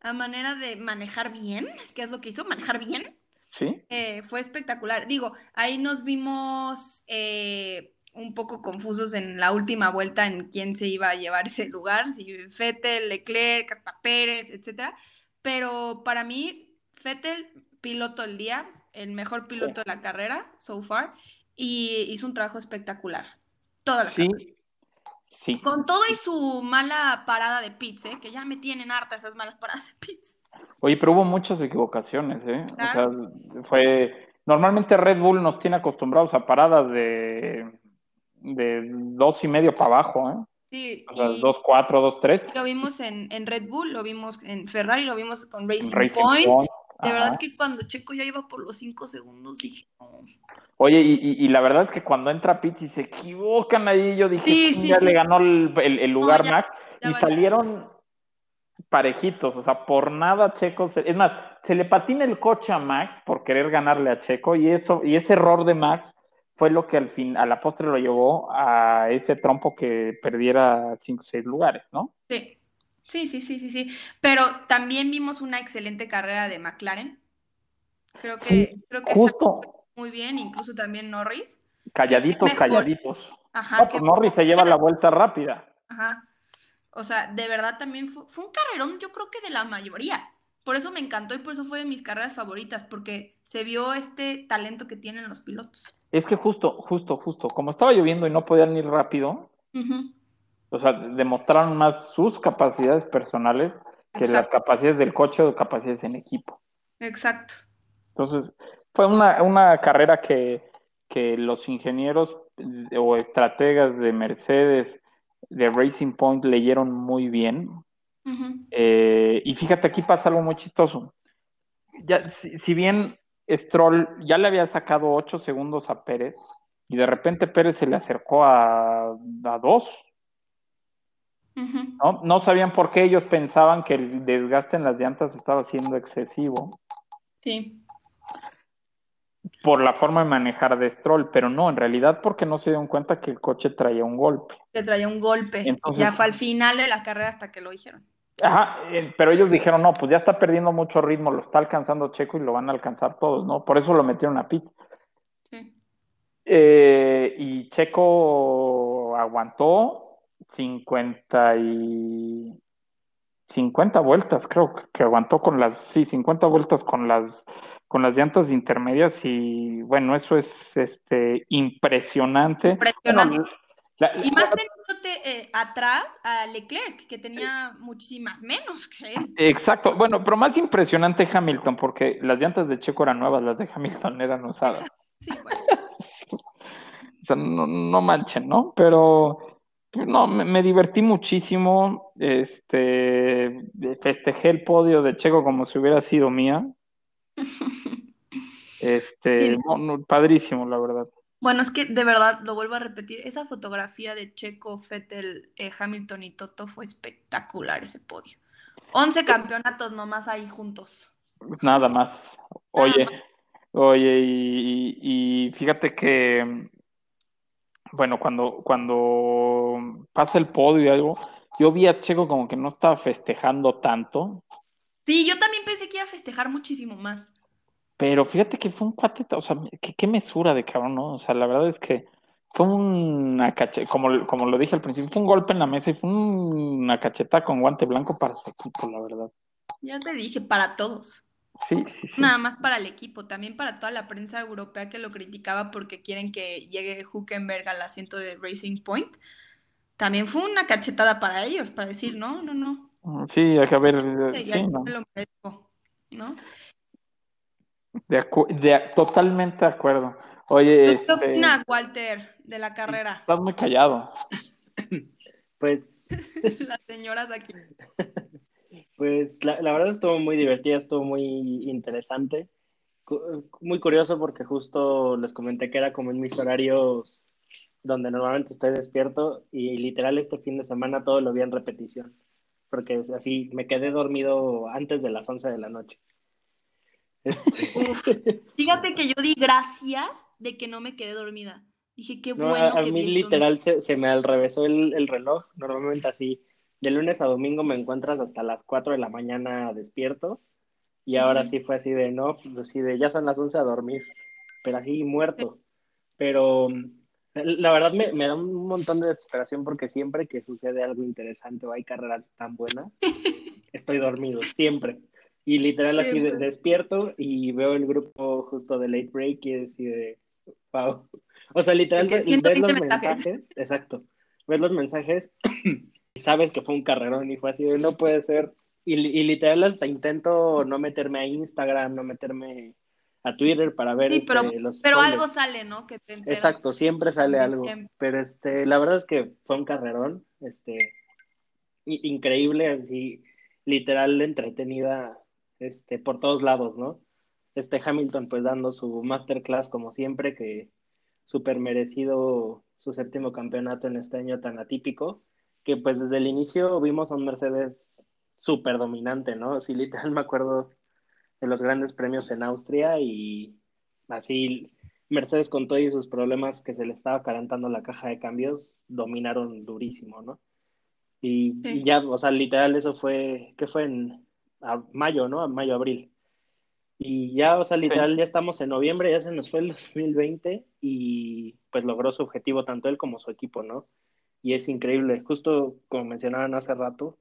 Speaker 1: a manera de manejar bien, que es lo que hizo, manejar bien.
Speaker 3: Sí.
Speaker 1: Eh, fue espectacular. Digo, ahí nos vimos eh, un poco confusos en la última vuelta en quién se iba a llevar ese lugar, si Fettel, Leclerc, hasta Pérez, etcétera. Pero para mí, Fettel, piloto del día, el mejor piloto de la carrera, so far, y hizo un trabajo espectacular. Toda la
Speaker 3: Sí, sí.
Speaker 1: Con todo y su mala parada de pits, ¿eh? que ya me tienen harta esas malas paradas de pits.
Speaker 3: Oye, pero hubo muchas equivocaciones, ¿eh?
Speaker 1: Claro.
Speaker 3: O sea, fue. Normalmente Red Bull nos tiene acostumbrados a paradas de, de dos y medio para abajo, ¿eh?
Speaker 1: Sí,
Speaker 3: O sea,
Speaker 1: y
Speaker 3: dos, cuatro, dos, tres.
Speaker 1: lo vimos en, en Red Bull, lo vimos en Ferrari, lo vimos con Racing,
Speaker 3: Racing
Speaker 1: Point.
Speaker 3: Point,
Speaker 1: De verdad que cuando Checo ya iba por los cinco segundos, dije, no.
Speaker 3: Oye, y, y- y la verdad es que cuando entra Pitts y se equivocan ahí, yo dije,
Speaker 1: Sí,
Speaker 3: "Chin,
Speaker 1: sí,
Speaker 3: ya
Speaker 1: sí.
Speaker 3: le ganó el, el- el lugar
Speaker 1: ya-
Speaker 3: Max,
Speaker 1: ya
Speaker 3: y salieron parejitos, o sea, por nada Checo, se- es más, se le patina el coche a Max por querer ganarle a Checo, y eso, y ese error de Max fue lo que al fin, a la postre lo llevó a ese trompo que perdiera cinco o seis lugares, ¿no?
Speaker 1: Sí, sí, sí, sí, sí, sí. Pero también vimos una excelente carrera de McLaren. Creo que,
Speaker 3: Sí,
Speaker 1: creo que
Speaker 3: justo.
Speaker 1: muy bien, incluso también Norris.
Speaker 3: Calladitos, calladitos.
Speaker 1: Ajá,
Speaker 3: No, pues Norris se lleva la vuelta rápida.
Speaker 1: Ajá. O sea, de verdad también fue, fue un carrerón, yo creo que de la mayoría. Por eso me encantó y por eso fue de mis carreras favoritas, porque se vio este talento que tienen los pilotos.
Speaker 3: Es que justo, justo, justo, como estaba lloviendo y no podían ir rápido, o sea, demostraron más sus capacidades personales que las capacidades del coche o capacidades en equipo.
Speaker 1: Exacto.
Speaker 3: Entonces, fue una, una carrera que, que los ingenieros eh, o estrategas de Mercedes, de Racing Point, leyeron muy bien. Eh, y fíjate, aquí pasa algo muy chistoso. Ya, si, si bien Stroll ya le había sacado 8 segundos a Pérez, y de repente Pérez se le acercó a, a dos. ¿no? No sabían por qué ellos pensaban que el desgaste en las llantas estaba siendo excesivo
Speaker 1: Sí.
Speaker 3: por la forma de manejar de Stroll, pero no, en realidad porque no se dieron cuenta que el coche traía un golpe.
Speaker 1: Le traía un golpe.
Speaker 3: Entonces-
Speaker 1: ya fue al final de la carrera hasta que lo dijeron.
Speaker 3: Ajá, eh, pero ellos dijeron, no, pues ya está perdiendo mucho ritmo, lo está alcanzando Checo y lo van a alcanzar todos, ¿no? Por eso lo metieron a pits.
Speaker 1: Sí.
Speaker 3: Eh, y Checo aguantó 50 y 50 vueltas, creo que- aguantó con las, sí, 50 vueltas con las con las llantas intermedias y bueno, eso es este impresionante.
Speaker 1: Impresionante.
Speaker 3: Bueno, la-
Speaker 1: Y más eh, atrás a Leclerc, que tenía muchísimas menos que él.
Speaker 3: Exacto, bueno, pero más impresionante Hamilton, porque las llantas de Checo eran nuevas, las de Hamilton eran usadas.
Speaker 1: Exacto. Sí, bueno.
Speaker 3: O sea, no, no manchen, ¿no? Pero no, me, me divertí muchísimo. Este festejé el podio de Checo como si hubiera sido mía. Este, no, padrísimo, la verdad.
Speaker 1: Bueno, es que de verdad, lo vuelvo a repetir, esa fotografía de Checo, Fettel, eh, Hamilton y Toto fue espectacular ese podio. 11 campeonatos nomás ahí juntos.
Speaker 3: Nada más. Oye, oye, y, y- y fíjate que, bueno, cuando, cuando pasa el podio y algo, yo vi a Checo como que no estaba festejando tanto,
Speaker 1: Sí, yo también pensé que iba a festejar muchísimo más.
Speaker 3: Pero fíjate que fue un cuate, o sea, qué, qué mesura de cabrón, ¿no? O sea, la verdad es que fue una cacheta, como, como lo dije al principio, fue un golpe en la mesa y fue una cacheta con guante blanco para su equipo, la verdad.
Speaker 1: Ya te dije, para todos.
Speaker 3: Sí, sí, sí.
Speaker 1: Nada más para el equipo, también para toda la prensa europea que lo criticaba porque quieren que llegue Huckenberg al asiento de Racing Point. También fue una cachetada para ellos, para decir, no, no, no.
Speaker 3: Sí, hay que ver,
Speaker 1: Sí,
Speaker 3: sí,
Speaker 1: ya
Speaker 3: ¿no?
Speaker 1: me lo merezco, ¿no?
Speaker 3: De acu- de- totalmente de acuerdo. Oye,
Speaker 1: ¿Tú
Speaker 3: este,
Speaker 1: qué opinas, Walter, de la carrera?
Speaker 3: estás muy callado.
Speaker 2: Pues,
Speaker 1: Las señoras aquí.
Speaker 2: pues la, la verdad estuvo muy divertida, estuvo muy interesante. Cu- Muy curioso porque justo les comenté que era como en mis horarios donde normalmente estoy despierto y literal este fin de semana todo lo vi en repetición. Porque es así, me quedé dormido antes de las 11 de la noche. Este,
Speaker 1: Fíjate que yo di gracias de que no me quedé dormida. Dije, qué
Speaker 2: No,
Speaker 1: bueno
Speaker 2: a, a
Speaker 1: que
Speaker 2: mí
Speaker 1: vi esto.
Speaker 2: literal se, se me alrevesó el, el reloj. Normalmente así, de lunes a domingo me encuentras hasta las 4 de la mañana despierto. Y ahora sí fue así de, no, pues así de, ya son las 11 a dormir. Pero así muerto. Pero, La verdad me, me, da un montón de desesperación porque siempre que sucede algo interesante o hay carreras tan buenas, estoy dormido, siempre. Y literal así despierto y veo el grupo justo de Late Break y decide, wow. O sea, literal ves los mensajes. exacto, ves los mensajes y sabes que fue un carrerón y fue así de no puede ser. Y, y literal hasta intento no meterme a Instagram, no meterme a Twitter para ver
Speaker 1: sí, pero, este, los pero algo sale, ¿no? Que te
Speaker 2: Exacto, siempre sale algo. Pero este, la verdad es que fue un carrerón, este, increíble, así, literal entretenida, este, por todos lados, ¿no? Este Hamilton pues dando su masterclass como siempre, que súper merecido su séptimo campeonato en este año tan atípico, que pues desde el inicio vimos a un Mercedes súper dominante, ¿no? Sí, literal me acuerdo de los grandes premios en Austria y así Mercedes con todos sus problemas que se le estaba calentando la caja de cambios, dominaron durísimo, ¿no? Y, ya, o sea, literal eso fue, ¿qué fue en mayo, ¿no? A mayo, abril. Y ya, o sea, literal ya estamos en noviembre, ya se nos fue el 2020 y pues logró su objetivo tanto él como su equipo, ¿no? Y es increíble, justo como mencionaban hace rato,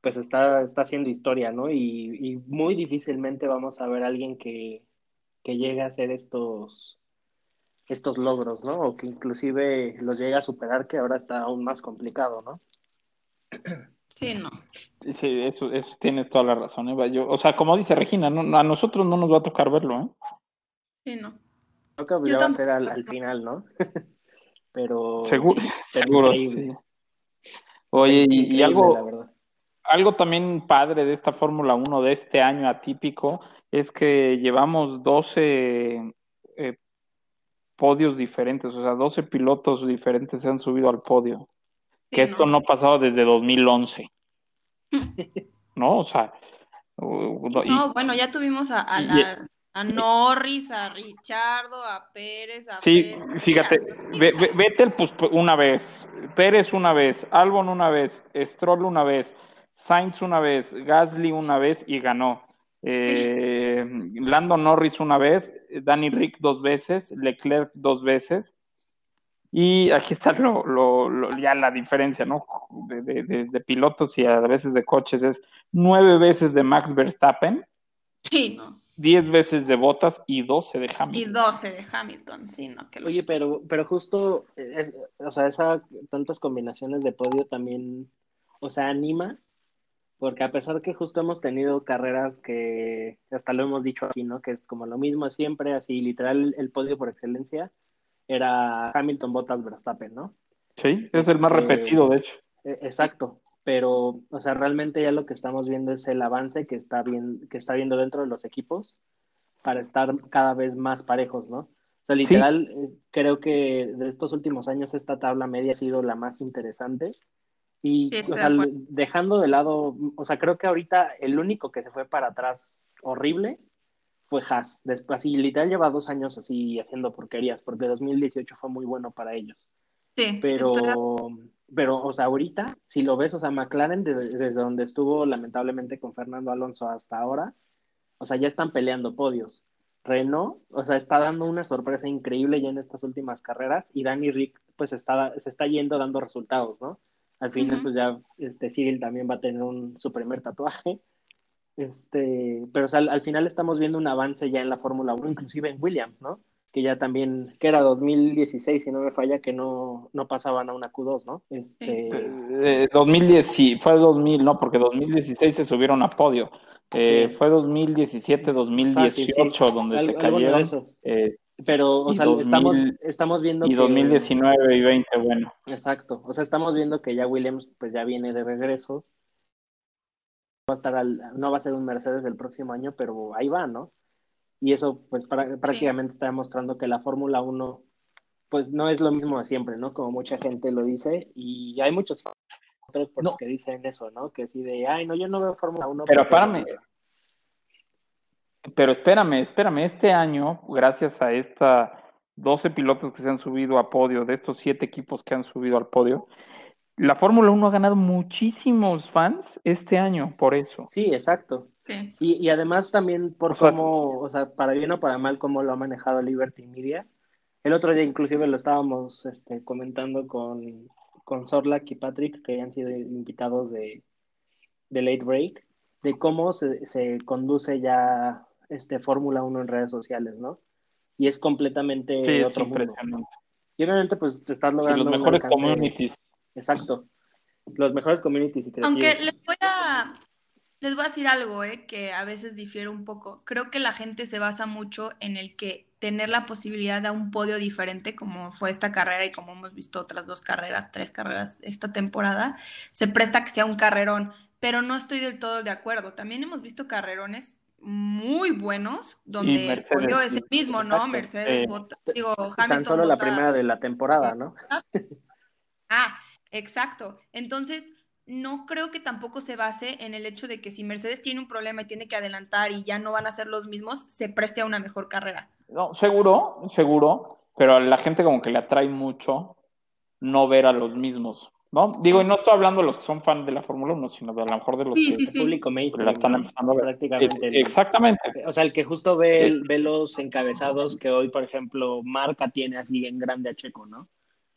Speaker 2: pues está, está haciendo historia, ¿no? Y, muy difícilmente vamos a ver a alguien que, que llegue a hacer estos, estos logros, ¿no? O que inclusive los llegue a superar, que ahora está aún más complicado, ¿no?
Speaker 1: Sí, no.
Speaker 3: Sí, eso, eso tienes toda la razón, Eva. Yo, o sea, como dice Regina, a nosotros no nos va a tocar verlo, ¿eh?
Speaker 1: Sí, no.
Speaker 2: Creo que ya va a ser al, final, ¿no? pero.
Speaker 3: Seguro, seguro. Sí. Oye, y, y, algo algo también padre de esta Fórmula 1 de este año atípico es que llevamos 12 eh, podios diferentes, o sea, 12 pilotos diferentes se han subido al podio. Que esto no. ha pasado desde 2011. ¿No? O sea.
Speaker 1: no, bueno, ya tuvimos a, a, Norris, a Richardo, a Pérez, a
Speaker 3: Sí, fíjate, Vettel pues una vez, Pérez una vez, Albon una vez, Stroll una vez, Sainz una vez, Gasly una vez y ganó. Eh, Lando Norris una vez, Danny Rick dos veces, Leclerc dos veces. Y aquí está lo, ya la diferencia, ¿no? De, pilotos y a veces de coches es nueve veces de Max Verstappen.
Speaker 1: Sí, ¿no?
Speaker 3: Diez veces de Bottas y doce de Hamilton.
Speaker 1: Y doce de Hamilton, sí, ¿no?
Speaker 2: Oye, pero, pero justo, o sea, esas tantas combinaciones de podio también, o sea, anima porque a pesar que justo hemos tenido carreras que hasta lo hemos dicho aquí, ¿no? Que es como lo mismo siempre, así literal el podio por excelencia era Hamilton, Bottas, Verstappen, ¿no?
Speaker 3: Sí, es el más este, repetido, de hecho.
Speaker 2: E, exacto, pero, o sea, realmente ya lo que estamos viendo es el avance que está, bien, que está viendo dentro de los equipos para estar cada vez más parejos, ¿no? O sea, literal, creo que de estos últimos años esta tabla media ha sido la más interesante y dejando de lado, o sea, creo que ahorita el único que se fue para atrás horrible fue Haas. Después, así, literal lleva dos años así haciendo porquerías, porque 2018 fue muy bueno para ellos.
Speaker 1: Sí.
Speaker 2: Pero, pero, o sea, ahorita, si lo ves, o sea, McLaren desde, donde estuvo lamentablemente con Fernando Alonso hasta ahora, o sea, ya están peleando podios. Renault, o sea, está dando una sorpresa increíble ya en estas últimas carreras y Danny Rick, pues, está, se está yendo dando resultados, ¿no? Al final, pues ya este, Cyril también va a tener un, su primer tatuaje. Este, pero al final estamos viendo un avance ya en la Fórmula 1, inclusive en Williams, ¿no? Que ya también, que era 2016, si no me falla, que no, no pasaban a una Q2, ¿no?
Speaker 3: Este... 2010, eh, fue 2000, no, porque 2016 se subieron a podio. Eh, Fue 2017, 2018 donde se cayeron. Eh,
Speaker 2: pero, o sea, estamos, estamos viendo
Speaker 3: y 2019 y 20, bueno.
Speaker 2: Exacto. O sea, estamos viendo que ya Williams pues ya viene de regreso. Va a estar no va a ser un Mercedes el próximo año, pero ahí va, ¿no? Y eso pues prácticamente está demostrando que la Fórmula 1 pues no es lo mismo de siempre, ¿no? Como mucha gente lo dice y hay muchos otros por que dicen eso, ¿no? Que si de, ay, no, yo no veo Fórmula 1.
Speaker 3: Pero párame, pero espérame, espérame, este año, gracias a esta 12 pilotos que se han subido a podio, de estos 7 equipos que han subido al podio, la Fórmula 1 ha ganado muchísimos fans este año por eso.
Speaker 2: Sí, exacto. Y, y, además también por cómo, o sea, para bien o para mal, cómo lo ha manejado Liberty Media, El otro día inclusive lo estábamos este, comentando con, con Sorlak y Patrick, que han sido invitados de, de Late Break, de cómo se, se conduce ya este Fórmula 1 en redes sociales, ¿no? Y es completamente
Speaker 3: Sí, es
Speaker 2: otro mundo.
Speaker 3: impresionante.
Speaker 2: Y obviamente pues te estás
Speaker 3: Sí,
Speaker 2: logrando
Speaker 3: los
Speaker 2: un
Speaker 3: mejores
Speaker 2: alcance-
Speaker 3: communities.
Speaker 2: Exacto. Los mejores communities y.
Speaker 1: Aunque les voy a, les voy a decir algo, eh, que a veces difiere un poco. Creo que la gente se basa mucho en el que tener la posibilidad de un podio diferente, como fue esta carrera y como hemos visto otras dos carreras, tres carreras esta temporada, se presta a que sea un carrerón, pero no estoy del todo de acuerdo. También hemos visto carrerones muy buenos donde
Speaker 3: Mercedes,
Speaker 1: podio es el mismo, ¿no?
Speaker 2: exacto.
Speaker 1: Mercedes,
Speaker 3: Sí.
Speaker 1: Bottas- digo,
Speaker 2: Tan
Speaker 1: Hamilton,
Speaker 2: solo la
Speaker 1: Bottas,
Speaker 2: primera de la temporada, ¿no?
Speaker 1: Ah, exacto. Entonces, no creo que tampoco se base en el hecho de que si Mercedes tiene un problema y tiene que adelantar y ya no van a ser los mismos, se preste a una mejor carrera.
Speaker 3: No, seguro, seguro, pero a la gente como que le atrae mucho no ver a los mismos, ¿no? Digo, y no estoy hablando de los que son fan de la Fórmula 1, sino de a lo mejor de los
Speaker 1: Sí,
Speaker 3: que
Speaker 1: sí,
Speaker 2: El
Speaker 1: sí.
Speaker 2: público
Speaker 3: la
Speaker 2: mainstream,
Speaker 3: están
Speaker 2: ¿no?
Speaker 3: empezando a ver.
Speaker 2: Prácticamente. el-
Speaker 3: Exactamente.
Speaker 2: O sea, el que justo ve, ve los encabezados que hoy, por ejemplo, Marca tiene así en grande a Checo, ¿no?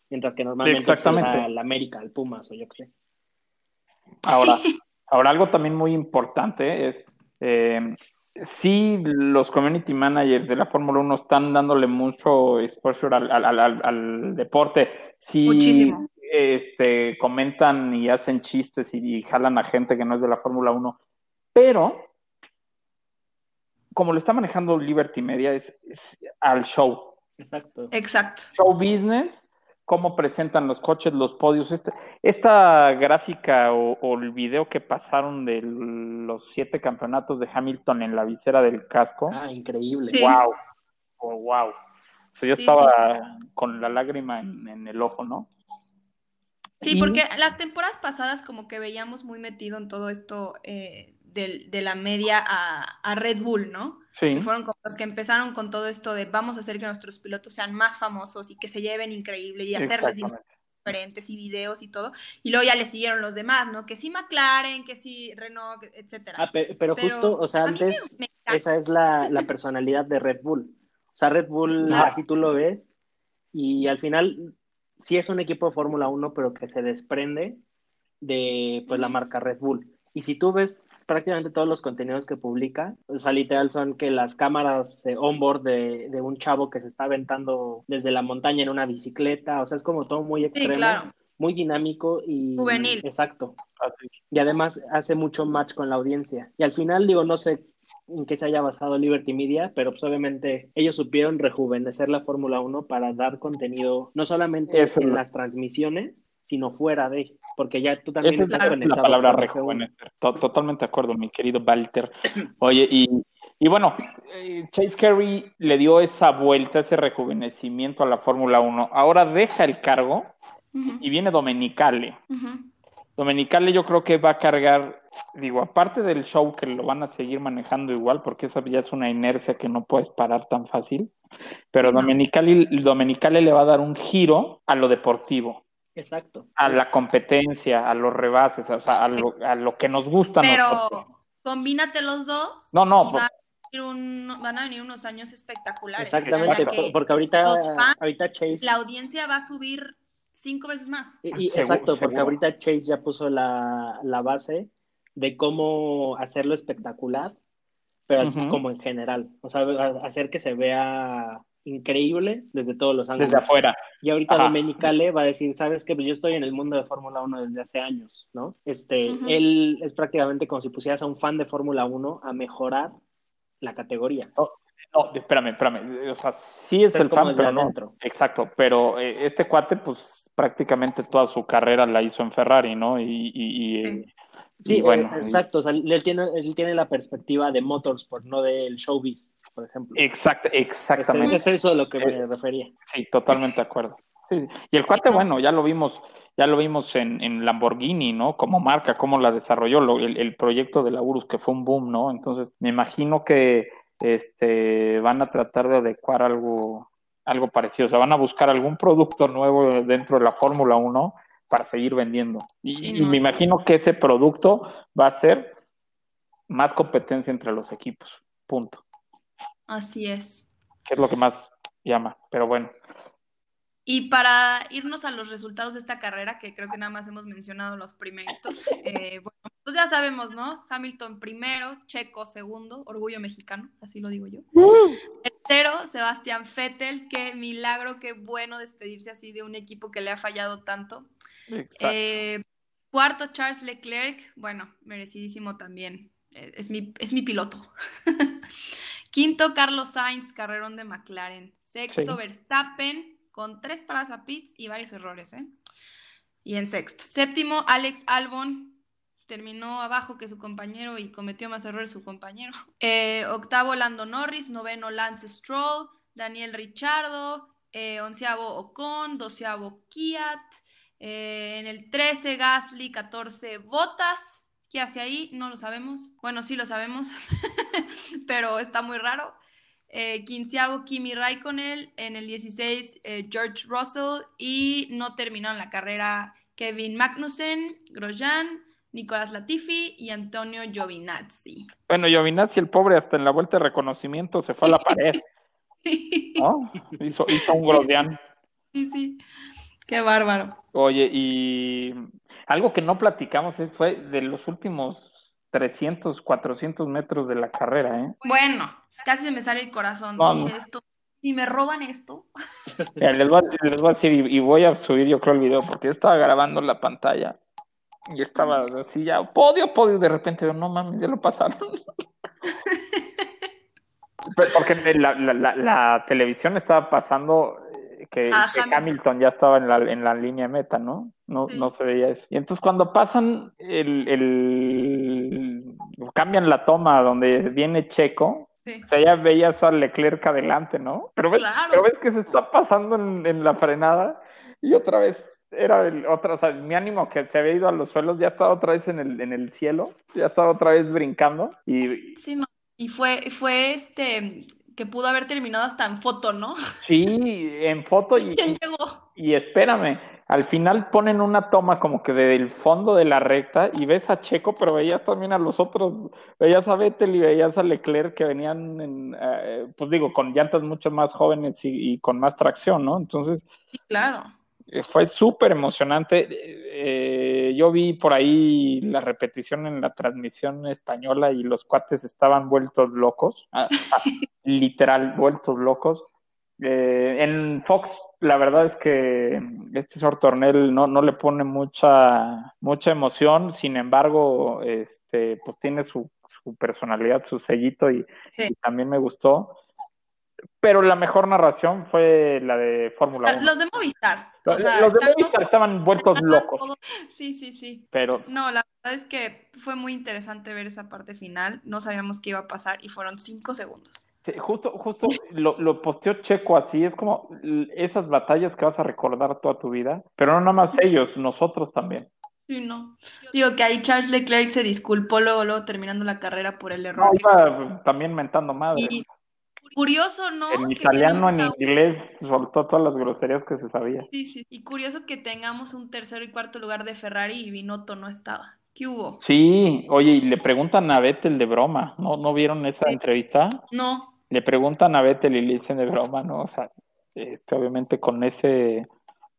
Speaker 2: Mientras que normalmente pues,
Speaker 3: Exactamente.
Speaker 2: a la América, al Pumas o yo qué sé.
Speaker 3: Ahora, ahora algo también muy importante es, eh, sí, los community managers de la Fórmula 1 están dándole mucho exposure al, al- al- al- al deporte. Sí,
Speaker 1: Muchísimo.
Speaker 3: este, comentan y hacen chistes y, y jalan a gente que no es de la Fórmula 1, pero como lo está manejando Liberty Media es, es al show
Speaker 2: Exacto.
Speaker 1: Exacto.
Speaker 3: show business, cómo presentan los coches, los podios. Este- esta gráfica o, o el video que pasaron de los siete campeonatos de Hamilton en la visera del casco.
Speaker 2: Ah, increíble.
Speaker 1: Sí.
Speaker 3: Wow, oh, wow. O sea, yo
Speaker 1: Sí,
Speaker 3: estaba con la lágrima en, en el ojo, ¿no?
Speaker 1: Sí,
Speaker 3: Y-
Speaker 1: porque las temporadas pasadas como que veíamos muy metido en todo esto eh, del- de, la media a, a Red Bull, ¿no?
Speaker 3: Sí,
Speaker 1: Que fueron como los que empezaron con todo esto de vamos a hacer que nuestros pilotos sean más famosos y que se lleven increíble y hacerles diferentes y videos y todo. Y luego ya le siguieron los demás, ¿no? Que sí McLaren, que sí Renault, etcétera.
Speaker 2: Ah, pe- pero,
Speaker 1: Pero
Speaker 2: justo, o sea,
Speaker 1: me-
Speaker 2: antes
Speaker 1: me encanta.
Speaker 2: esa es la, la personalidad de Red Bull. O sea, Red Bull,
Speaker 1: Claro.
Speaker 2: así tú lo ves, y al final sí es un equipo de Fórmula 1, pero que se desprende de pues la marca Red Bull. Y si tú ves prácticamente todos los contenidos que publica, o sea, literal son que las cámaras eh, onboard de, de un chavo que se está aventando desde la montaña en una bicicleta, o sea, es como todo muy
Speaker 1: Sí,
Speaker 2: extremo,
Speaker 1: claro.
Speaker 2: muy dinámico y
Speaker 1: Juvenil.
Speaker 2: Exacto y además hace mucho match con la audiencia. Y al final, digo, no sé en qué se haya basado Liberty Media, pero pues obviamente ellos supieron rejuvenecer la Fórmula 1 para dar contenido no solamente
Speaker 3: Eso
Speaker 2: en las transmisiones, sino fuera de, porque ya tú también
Speaker 3: Esa es
Speaker 2: estás
Speaker 3: la, la
Speaker 2: conectado
Speaker 3: palabra
Speaker 2: con F1.
Speaker 3: rejuvenecer. To- Totalmente de acuerdo, mi querido Walter. Oye, y, y bueno, eh, Chase Carey le dio esa vuelta, ese rejuvenecimiento a la Fórmula 1. Ahora deja el cargo y viene Domenicale.
Speaker 1: ujú.
Speaker 3: Domenicale yo creo que va a cargar, digo, aparte del show que lo van a seguir manejando igual, porque esa ya es una inercia que no puedes parar tan fácil, pero
Speaker 1: Sí, no.
Speaker 3: Domenicale, Domenicale le va a dar un giro a lo deportivo,
Speaker 2: Exacto.
Speaker 3: a la competencia, a los rebases, o sea, a lo, a lo que nos gusta nosotros.
Speaker 1: Pero combínate los dos.
Speaker 3: No, no, por-
Speaker 1: un- van a venir unos años espectaculares.
Speaker 2: Exactamente,
Speaker 1: que
Speaker 2: porque ahorita,
Speaker 1: los fans-
Speaker 2: ahorita Chase...
Speaker 1: la audiencia va a subir cinco veces más.
Speaker 2: Y, y-
Speaker 3: Seguro,
Speaker 2: exacto, porque ahorita Chase ya puso la, la base de cómo hacerlo espectacular, pero como en general. O sea, hacer que se vea increíble desde todos los ángulos.
Speaker 3: desde afuera.
Speaker 2: Y ahorita
Speaker 3: Ajá.
Speaker 2: Domenicale va a decir, sabes que pues yo estoy en el mundo de Fórmula 1 desde hace años, ¿no? Este, él es prácticamente como si pusieras a un fan de Fórmula 1 a mejorar la categoría.
Speaker 3: No, espérame, espérame. O sea, sí es el fan, pero no.
Speaker 2: adentro.
Speaker 3: Exacto, pero eh, este cuate, pues prácticamente toda su carrera la hizo en Ferrari, ¿no? Y, y- y, eh,
Speaker 2: Sí,
Speaker 3: y bueno,
Speaker 2: eh, exacto. O sea, él tiene, él tiene la perspectiva de motorsport, no del showbiz, por ejemplo.
Speaker 3: exact-
Speaker 2: Es,
Speaker 3: exactamente.
Speaker 2: es eso a lo que me refería.
Speaker 3: Sí, totalmente de acuerdo. Sí, Y el cuate, bueno, ya lo vimos, ya lo vimos en, en Lamborghini, ¿no? Como marca, cómo la desarrolló, lo- el, el proyecto de la Urus, que fue un boom, ¿no? Entonces, me imagino que este van a tratar de adecuar algo, algo parecido. O sea, van a buscar algún producto nuevo dentro de la Fórmula 1 para seguir vendiendo. Y,
Speaker 1: Sí,
Speaker 3: y
Speaker 1: no,
Speaker 3: me
Speaker 1: sí,
Speaker 3: imagino que ese producto va a ser más competencia entre los equipos. Punto.
Speaker 1: Así es.
Speaker 3: Que es lo que más llama. Pero bueno.
Speaker 1: Y para irnos a los resultados de esta carrera, que creo que nada más hemos mencionado los primeritos, eh, bueno, pues ya sabemos, ¿no? Hamilton primero, Checo segundo, orgullo mexicano, así lo digo yo. Tercero, Sebastián Vettel, qué milagro, qué bueno despedirse así de un equipo que le ha fallado tanto. Eh, cuarto, Charles Leclerc, bueno, merecidísimo también, eh, es, mi, es mi piloto. Quinto, Carlos Sainz, carrerón de McLaren. Sexto, Verstappen, con tres paradas a pits y varios errores, ¿eh? Y en sexto. Séptimo, Alex Albon terminó abajo que su compañero y cometió más errores su compañero. Eh, octavo, Lando Norris. Noveno, Lance Stroll. Daniel Richardo. Eh, onceavo, Ocon. Doceavo, Kiat. Eh, en el 13, Gasly. 14, Botas. ¿Qué hace ahí? No lo sabemos. Bueno, sí lo sabemos, pero está muy raro eh, quinceavo Kimi Raikkonen, en el 16 eh, George Russell y no terminaron la carrera Kevin Magnussen, Grosjean, Nicolás Latifi y Antonio Giovinazzi.
Speaker 3: Bueno, Giovinazzi, el pobre, hasta en la vuelta de reconocimiento se fue a la pared. ¿no? hizo, hizo, un Grosjean.
Speaker 1: Sí, sí. Qué bárbaro.
Speaker 3: Oye, y algo que no platicamos fue de los últimos 300, 400 metros de la carrera, ¿eh?
Speaker 1: Bueno, casi se me sale el corazón. Dije esto. Si me roban esto.
Speaker 3: les, voy a, decir, y, voy a subir yo creo el video, porque yo estaba grabando la pantalla y estaba así ya, podio, podio, de repente yo, no mames, ya lo pasaron. porque la, la, la, televisión estaba pasando que, Hamilton. ya estaba en la, en la línea meta, ¿no? No, no se veía eso. Y entonces cuando pasan el, el cambian la toma donde viene Checo, o sea, ya veías a Leclerc adelante, ¿no? Pero ves, pero ves que se está pasando en, en, la frenada y otra vez era el otro, o sea, mi ánimo que se había ido a los suelos ya estaba otra vez en el, en el cielo, ya estaba otra vez brincando y...
Speaker 1: Sí, no. Y fue, fue este, que pudo haber terminado hasta en foto, ¿no?
Speaker 3: Sí, en foto y, y espérame, al final ponen una toma como que del fondo de la recta y ves a Checo, pero veías también a los otros, veías a Vettel y veías a Leclerc que venían, en, eh, pues digo, con llantas mucho más jóvenes y, con más tracción, ¿no? Entonces,
Speaker 1: sí, claro.
Speaker 3: Eh, fue súper emocionante. Eh, yo vi por ahí la repetición en la transmisión española y los cuates estaban vueltos locos, ah, ah, literal, vueltos locos. Eh, en Fox, la verdad es que este sortornel no, no le pone mucha, mucha emoción, sin embargo, este, pues tiene su, su personalidad, su sellito y también me gustó. Pero la mejor narración fue la de Fórmula 1.
Speaker 1: Los de Movistar.
Speaker 3: Los, de Movistar estaban vueltos locos.
Speaker 1: Sí, sí, sí.
Speaker 3: Pero...
Speaker 1: No, la verdad es que fue muy interesante ver esa parte final. No sabíamos qué iba a pasar y fueron cinco segundos.
Speaker 3: Sí, justo, justo lo, lo posteó Checo así, es como esas batallas que vas a recordar toda tu vida, pero no nada más ellos, nosotros también.
Speaker 1: Sí, no. Digo que ahí Charles Leclerc se disculpó luego, luego terminando la carrera por el error.
Speaker 3: también mentando madre.
Speaker 1: Curioso, ¿no?
Speaker 3: En italiano, en inglés, soltó todas las groserías que se sabía.
Speaker 1: Sí, sí. Y curioso que tengamos un tercero y cuarto lugar de Ferrari y Binotto no estaba. ¿Qué hubo?
Speaker 3: Sí, oye, y le preguntan a Vettel de broma, ¿no? ¿No vieron esa entrevista?
Speaker 1: No.
Speaker 3: Le preguntan a Vettel y le dicen de broma, ¿no? O sea, este, obviamente con ese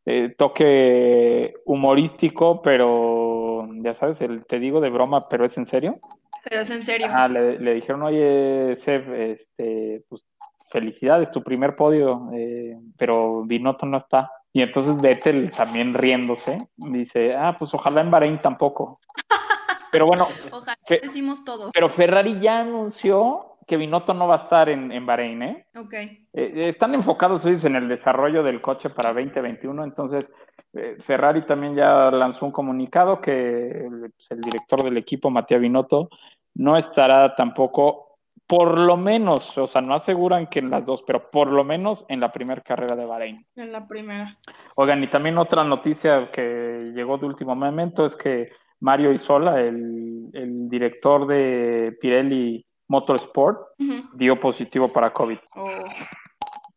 Speaker 3: eh, toque humorístico, pero ya sabes, el, te digo de broma, pero es en serio.
Speaker 1: Pero es en serio.
Speaker 3: Ah, le, dijeron, oye, Seb, este, pues felicidades, tu primer podio, eh, pero Binotto no está. Y entonces Vettel también riéndose, dice, ah, pues ojalá en Bahrein tampoco. Pero bueno,
Speaker 1: ojalá decimos todo.
Speaker 3: Pero Ferrari ya anunció que Binotto no va a estar en, en Bahrein, ¿eh?
Speaker 1: Ok.
Speaker 3: Eh, están enfocados en el desarrollo del coche para 2021, entonces eh, Ferrari también ya lanzó un comunicado que pues, el, director del equipo, Matías Binotto, no estará tampoco, por lo menos, o sea, no aseguran que en las dos, pero por lo menos en la primera carrera de Bahrein.
Speaker 1: En la primera.
Speaker 3: Oigan, y también otra noticia que llegó de último momento es que Mario Isola, el, el director de Pirelli Motorsport, dio positivo para COVID.
Speaker 1: Oh.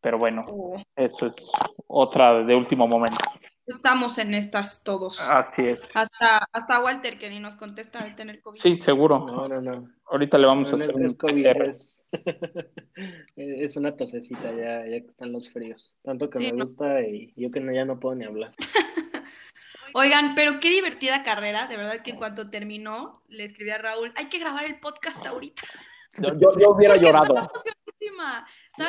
Speaker 3: Pero bueno, oh. eso es otra de último momento.
Speaker 1: estamos en estas todos.
Speaker 3: Así es.
Speaker 1: Hasta, hasta Walter, que ni nos contesta al tener COVID.
Speaker 3: Sí, seguro.
Speaker 2: No, no, no.
Speaker 3: Ahorita le vamos
Speaker 2: No,
Speaker 3: a
Speaker 2: no
Speaker 3: hacer
Speaker 2: es,
Speaker 3: un
Speaker 2: es COVID, es, es una tosecita ya, ya que están los fríos. Tanto que
Speaker 1: Sí,
Speaker 2: me
Speaker 1: no.
Speaker 2: gusta y yo que no, ya no puedo ni hablar.
Speaker 1: Oigan, pero qué divertida carrera. De verdad que en cuanto terminó, le escribí a Raúl, hay que grabar el podcast ahorita.
Speaker 3: Yo, yo- yo hubiera llorado.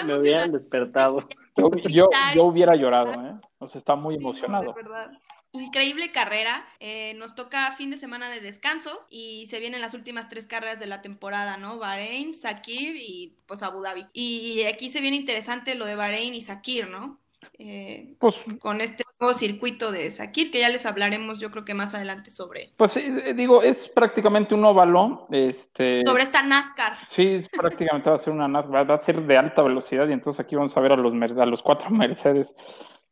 Speaker 2: Me hubieran despertado.
Speaker 3: Yo, yo, yo hubiera llorado, ¿eh? O sea, está muy
Speaker 1: Sí, no,
Speaker 3: emocionado.
Speaker 1: de verdad. Increíble carrera. Eh, nos toca fin de semana de descanso y se vienen las últimas tres carreras de la temporada, ¿no? Bahrein, Sakir y pues Abu Dhabi. Y aquí se viene interesante lo de Bahrein y Sakir, ¿no? Eh,
Speaker 3: Pues,
Speaker 1: con este nuevo circuito de Sakir, que ya les hablaremos yo creo que más adelante sobre,
Speaker 3: pues sí, eh, digo, es prácticamente un óvalo. Este,
Speaker 1: sobre esta NASCAR.
Speaker 3: Sí, prácticamente va a ser una NASCAR, va a ser de alta velocidad y entonces aquí vamos a ver a los, Mer- a los cuatro Mercedes,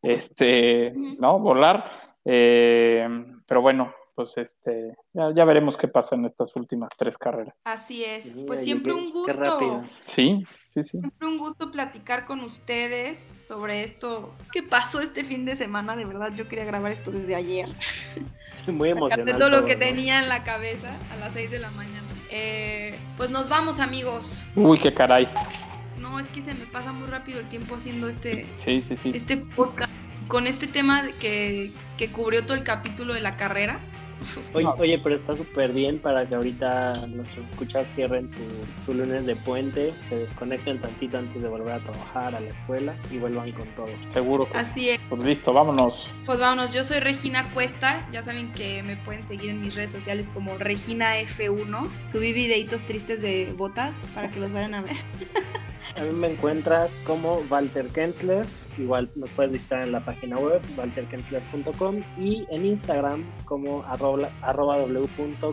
Speaker 3: este. ¿no? Volar. Eh, pero bueno, pues este, ya, ya veremos qué pasa en estas últimas tres carreras.
Speaker 1: Así es. Pues siempre un gusto.
Speaker 3: Sí, sí, sí.
Speaker 1: Siempre un gusto platicar con ustedes sobre esto que pasó este fin de semana. De verdad, yo quería grabar esto desde ayer.
Speaker 2: Muy emocionante.
Speaker 1: de todo lo que tenía en la cabeza a las 6 de la mañana. Eh, pues nos vamos, amigos.
Speaker 3: Uy, qué caray.
Speaker 1: No, es que se me pasa muy rápido el tiempo haciendo este,
Speaker 3: Sí, sí, sí.
Speaker 1: este podcast. Con este tema que, que cubrió todo el capítulo de la carrera.
Speaker 2: Oye, pero está súper bien para que ahorita nuestros escuchas cierren su, su lunes de puente, se desconecten tantito antes de volver a trabajar a la escuela y vuelvan con todo.
Speaker 3: Seguro.
Speaker 1: Así es.
Speaker 3: Pues listo, vámonos.
Speaker 1: Pues vámonos, yo soy Regina Cuesta. Ya saben que me pueden seguir en mis redes sociales como Regina F1. Subí videitos tristes de botas para que los vayan a ver.
Speaker 2: A mí me encuentras como Walter Kensler, igual nos puedes visitar en la página web walterkensler.com y en Instagram como arroba, arroba w.k.media,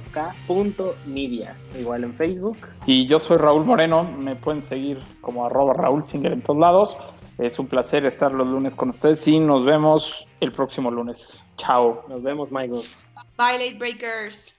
Speaker 2: igual en Facebook.
Speaker 3: Y yo soy Raúl Moreno, me pueden seguir como arroba Raúl Singer en todos lados. Es un placer estar los lunes con ustedes y nos vemos el próximo lunes. Chao.
Speaker 2: Nos vemos, Michael.
Speaker 1: Bye, late breakers.